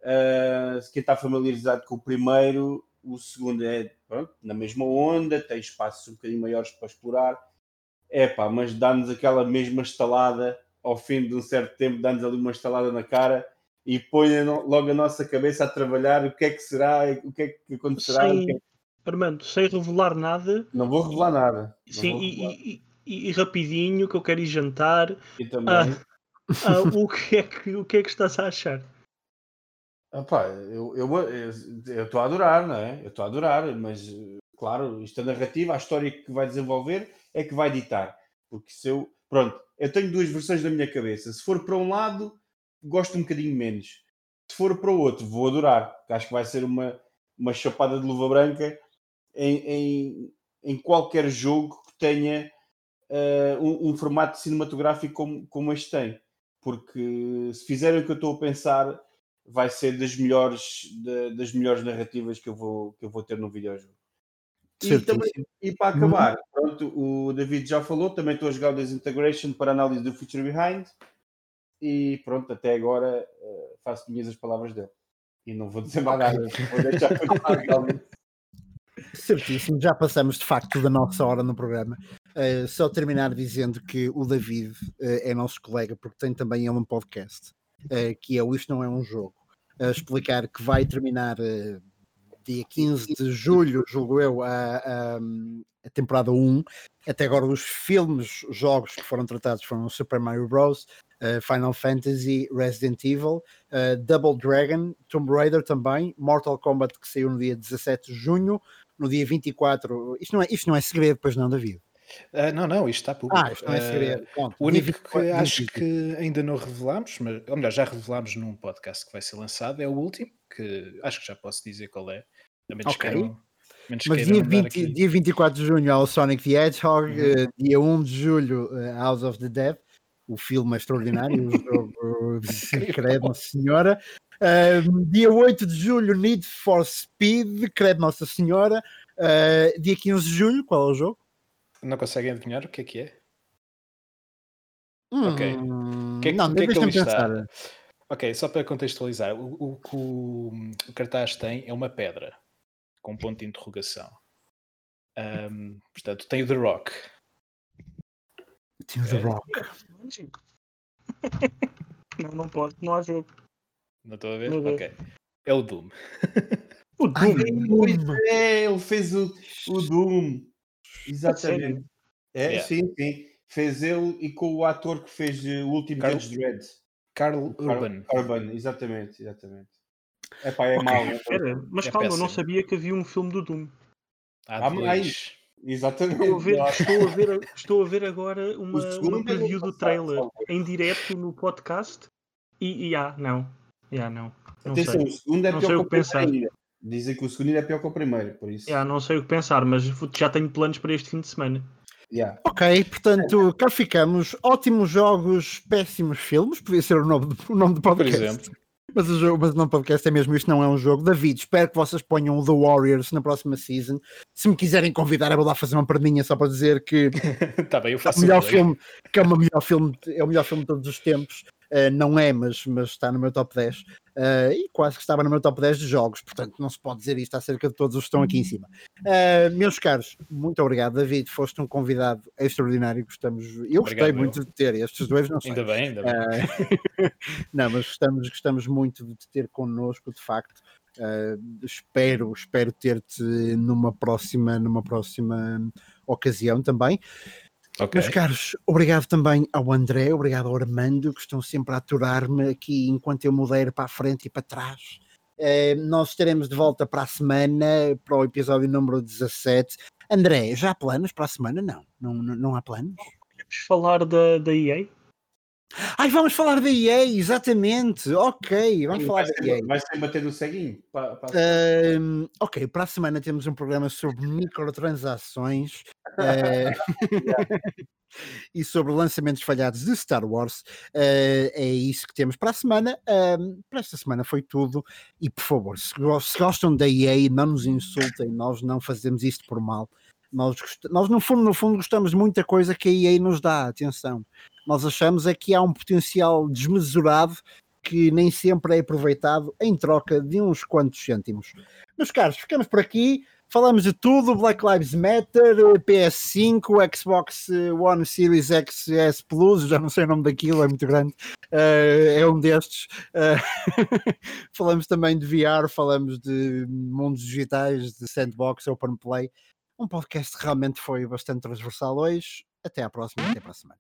Uh, quem está familiarizado com o primeiro, o segundo é pronto, na mesma onda, tem espaços um bocadinho maiores para explorar. É pá, mas dá-nos aquela mesma estalada ao fim de um certo tempo, dá-nos ali uma estalada na cara e põe logo a nossa cabeça a trabalhar o que é que será, o que é que acontecerá. Sim, que é... Armando, sem revelar nada. Não vou revelar nada. Sim, revelar. E, e, e, rapidinho que eu quero ir jantar. E também. Ah, ah, o, que é que, o que é que estás a achar? Opa, eu estou a adorar, não é? Eu estou a adorar, mas claro, isto é narrativa, a história que vai desenvolver é que vai ditar. Porque se eu. Pronto, eu tenho duas versões na minha cabeça. Se for para um lado, gosto um bocadinho menos. Se for para o outro, vou adorar. Acho que vai ser uma, uma chapada de luva branca em, em, em qualquer jogo que tenha uh, um, um, formato cinematográfico como, como este tem. Porque se fizerem o que eu estou a pensar vai ser das melhores, de, das melhores narrativas que eu vou, que eu vou ter no videojogo. E, também, e para uhum. acabar, pronto, o David já falou, também estou a jogar o Desintegration para análise do Future Behind e pronto, até agora uh, faço minhas as palavras dele. E não vou dizer mais nada, vou deixar realmente. Certíssimo, já passamos de facto da nossa hora no programa. Uh, só terminar dizendo que o David uh, é nosso colega, porque tem também ele um podcast que é o Isto Não É Um Jogo, a explicar que vai terminar uh, dia 15 de julho, julgo eu, a, a, a, temporada 1. Até agora, os filmes, os jogos que foram tratados foram Super Mario Bros., uh, Final Fantasy, Resident Evil, uh, Double Dragon, Tomb Raider também, Mortal Kombat, que saiu no dia 17 de junho, no dia 24. Isto não é, isto não é segredo, pois não, David? Uh, não, não, isto está público. Ah, isto não é segredo. Uh, o único que acho que ainda não revelámos, mas, ou melhor, já revelámos num podcast que vai ser lançado, é o último, que acho que já posso dizer qual é. A menos okay. queiram, menos mas dia, 20, dia 24 de junho ao Sonic the Hedgehog, uhum. uh, dia 1 de julho House of the Dead, o filme extraordinário, o jogo credo Nossa Senhora. dia 8 de julho, Need for Speed, credo Nossa Senhora. dia 15 de julho, qual é o jogo? Não conseguem adivinhar o que é que é? Hum, ok. O que é, não, que, é que ele está? Ok, só para contextualizar, o, que o, o, cartaz tem é uma pedra com um ponto de interrogação. Um, portanto, tem o The Rock. Tem o The Rock. Não, não pode, não há jogo. Não estou a ver? Não ok. É o Doom. O Doom. Ai, Doom. É, ele fez o, o Doom. Exatamente. É, yeah. sim, sim. Fez ele e com o ator que fez eh, o último Carl, Judge Dredd. Carl Urban. Carl Urban, exatamente, exatamente. Epá, é okay. mau. Era, mas é calma, eu não sabia que havia um filme do Doom. Há, Há mais. Exatamente. Estou a ver, estou a ver, estou a ver agora uma, uma preview é do passado, trailer em direto no podcast e, e ah, não. Yeah, não. Não Atenção, sei. o segundo é Não pior sei que o que pensar. ainda. Dizem que o segundo ainda é pior que o primeiro, por isso. Yeah, não sei o que pensar, mas já tenho planos para este fim de semana. Yeah. Ok, portanto, cá ficamos. Ótimos jogos, péssimos filmes. Podia ser o nome do, o nome do Por podcast. exemplo. Mas o, jogo, mas o nome do podcast é mesmo isto, não é um jogo. David, espero que vocês ponham o The Warriors na próxima season. Se me quiserem convidar, eu vou lá fazer uma perninha só para dizer que Está bem, eu é faço o melhor filme, que é o melhor filme, é o melhor filme de todos os tempos. Uh, não é, mas, mas está no meu top 10. Uh, e quase que estava no meu top 10 de jogos, portanto não se pode dizer isto acerca de todos os que estão aqui em cima. Uh, meus caros, muito obrigado, David. Foste um convidado extraordinário. Gostamos, eu gostei Obrigado, muito de ter estes dois, não sei. Ainda bem, ainda bem. Não, mas gostamos, gostamos muito de te ter connosco, de facto. Espero, espero ter-te numa próxima, numa próxima ocasião também. Ok. Meus caros, obrigado também ao André, obrigado ao Armando, que estão sempre a aturar-me aqui enquanto eu mudeiro para a frente e para trás. Uh, nós estaremos de volta para a semana, para o episódio número 17. André, já há planos para a semana? Não, não, não, há planos. Vamos falar da, da EA? Ai, vamos falar da EA, exatamente. Ok, vamos falar vai, da EA. vai ser bater no ceguinho. Pa- pa- Um, ok, para a semana temos um programa sobre microtransações uh, e sobre lançamentos falhados de Star Wars. Uh, é isso que temos para a semana. Para esta semana foi tudo. E por favor, se, go- se gostam da EA, não nos insultem, nós não fazemos isto por mal. Nós, nós no, fundo, no fundo gostamos de muita coisa que a EA nos dá, atenção. Nós achamos é que há um potencial desmesurado que nem sempre é aproveitado em troca de uns quantos cêntimos. Meus caros, ficamos por aqui. Falamos de tudo: Black Lives Matter, PS5, Xbox One Series XS Plus, já não sei o nome daquilo, é muito grande. eh, é um destes. Eh, falamos também de VR, falamos de mundos digitais, de sandbox, open play. Um podcast que realmente foi bastante transversal hoje. Até à próxima, até para a semana.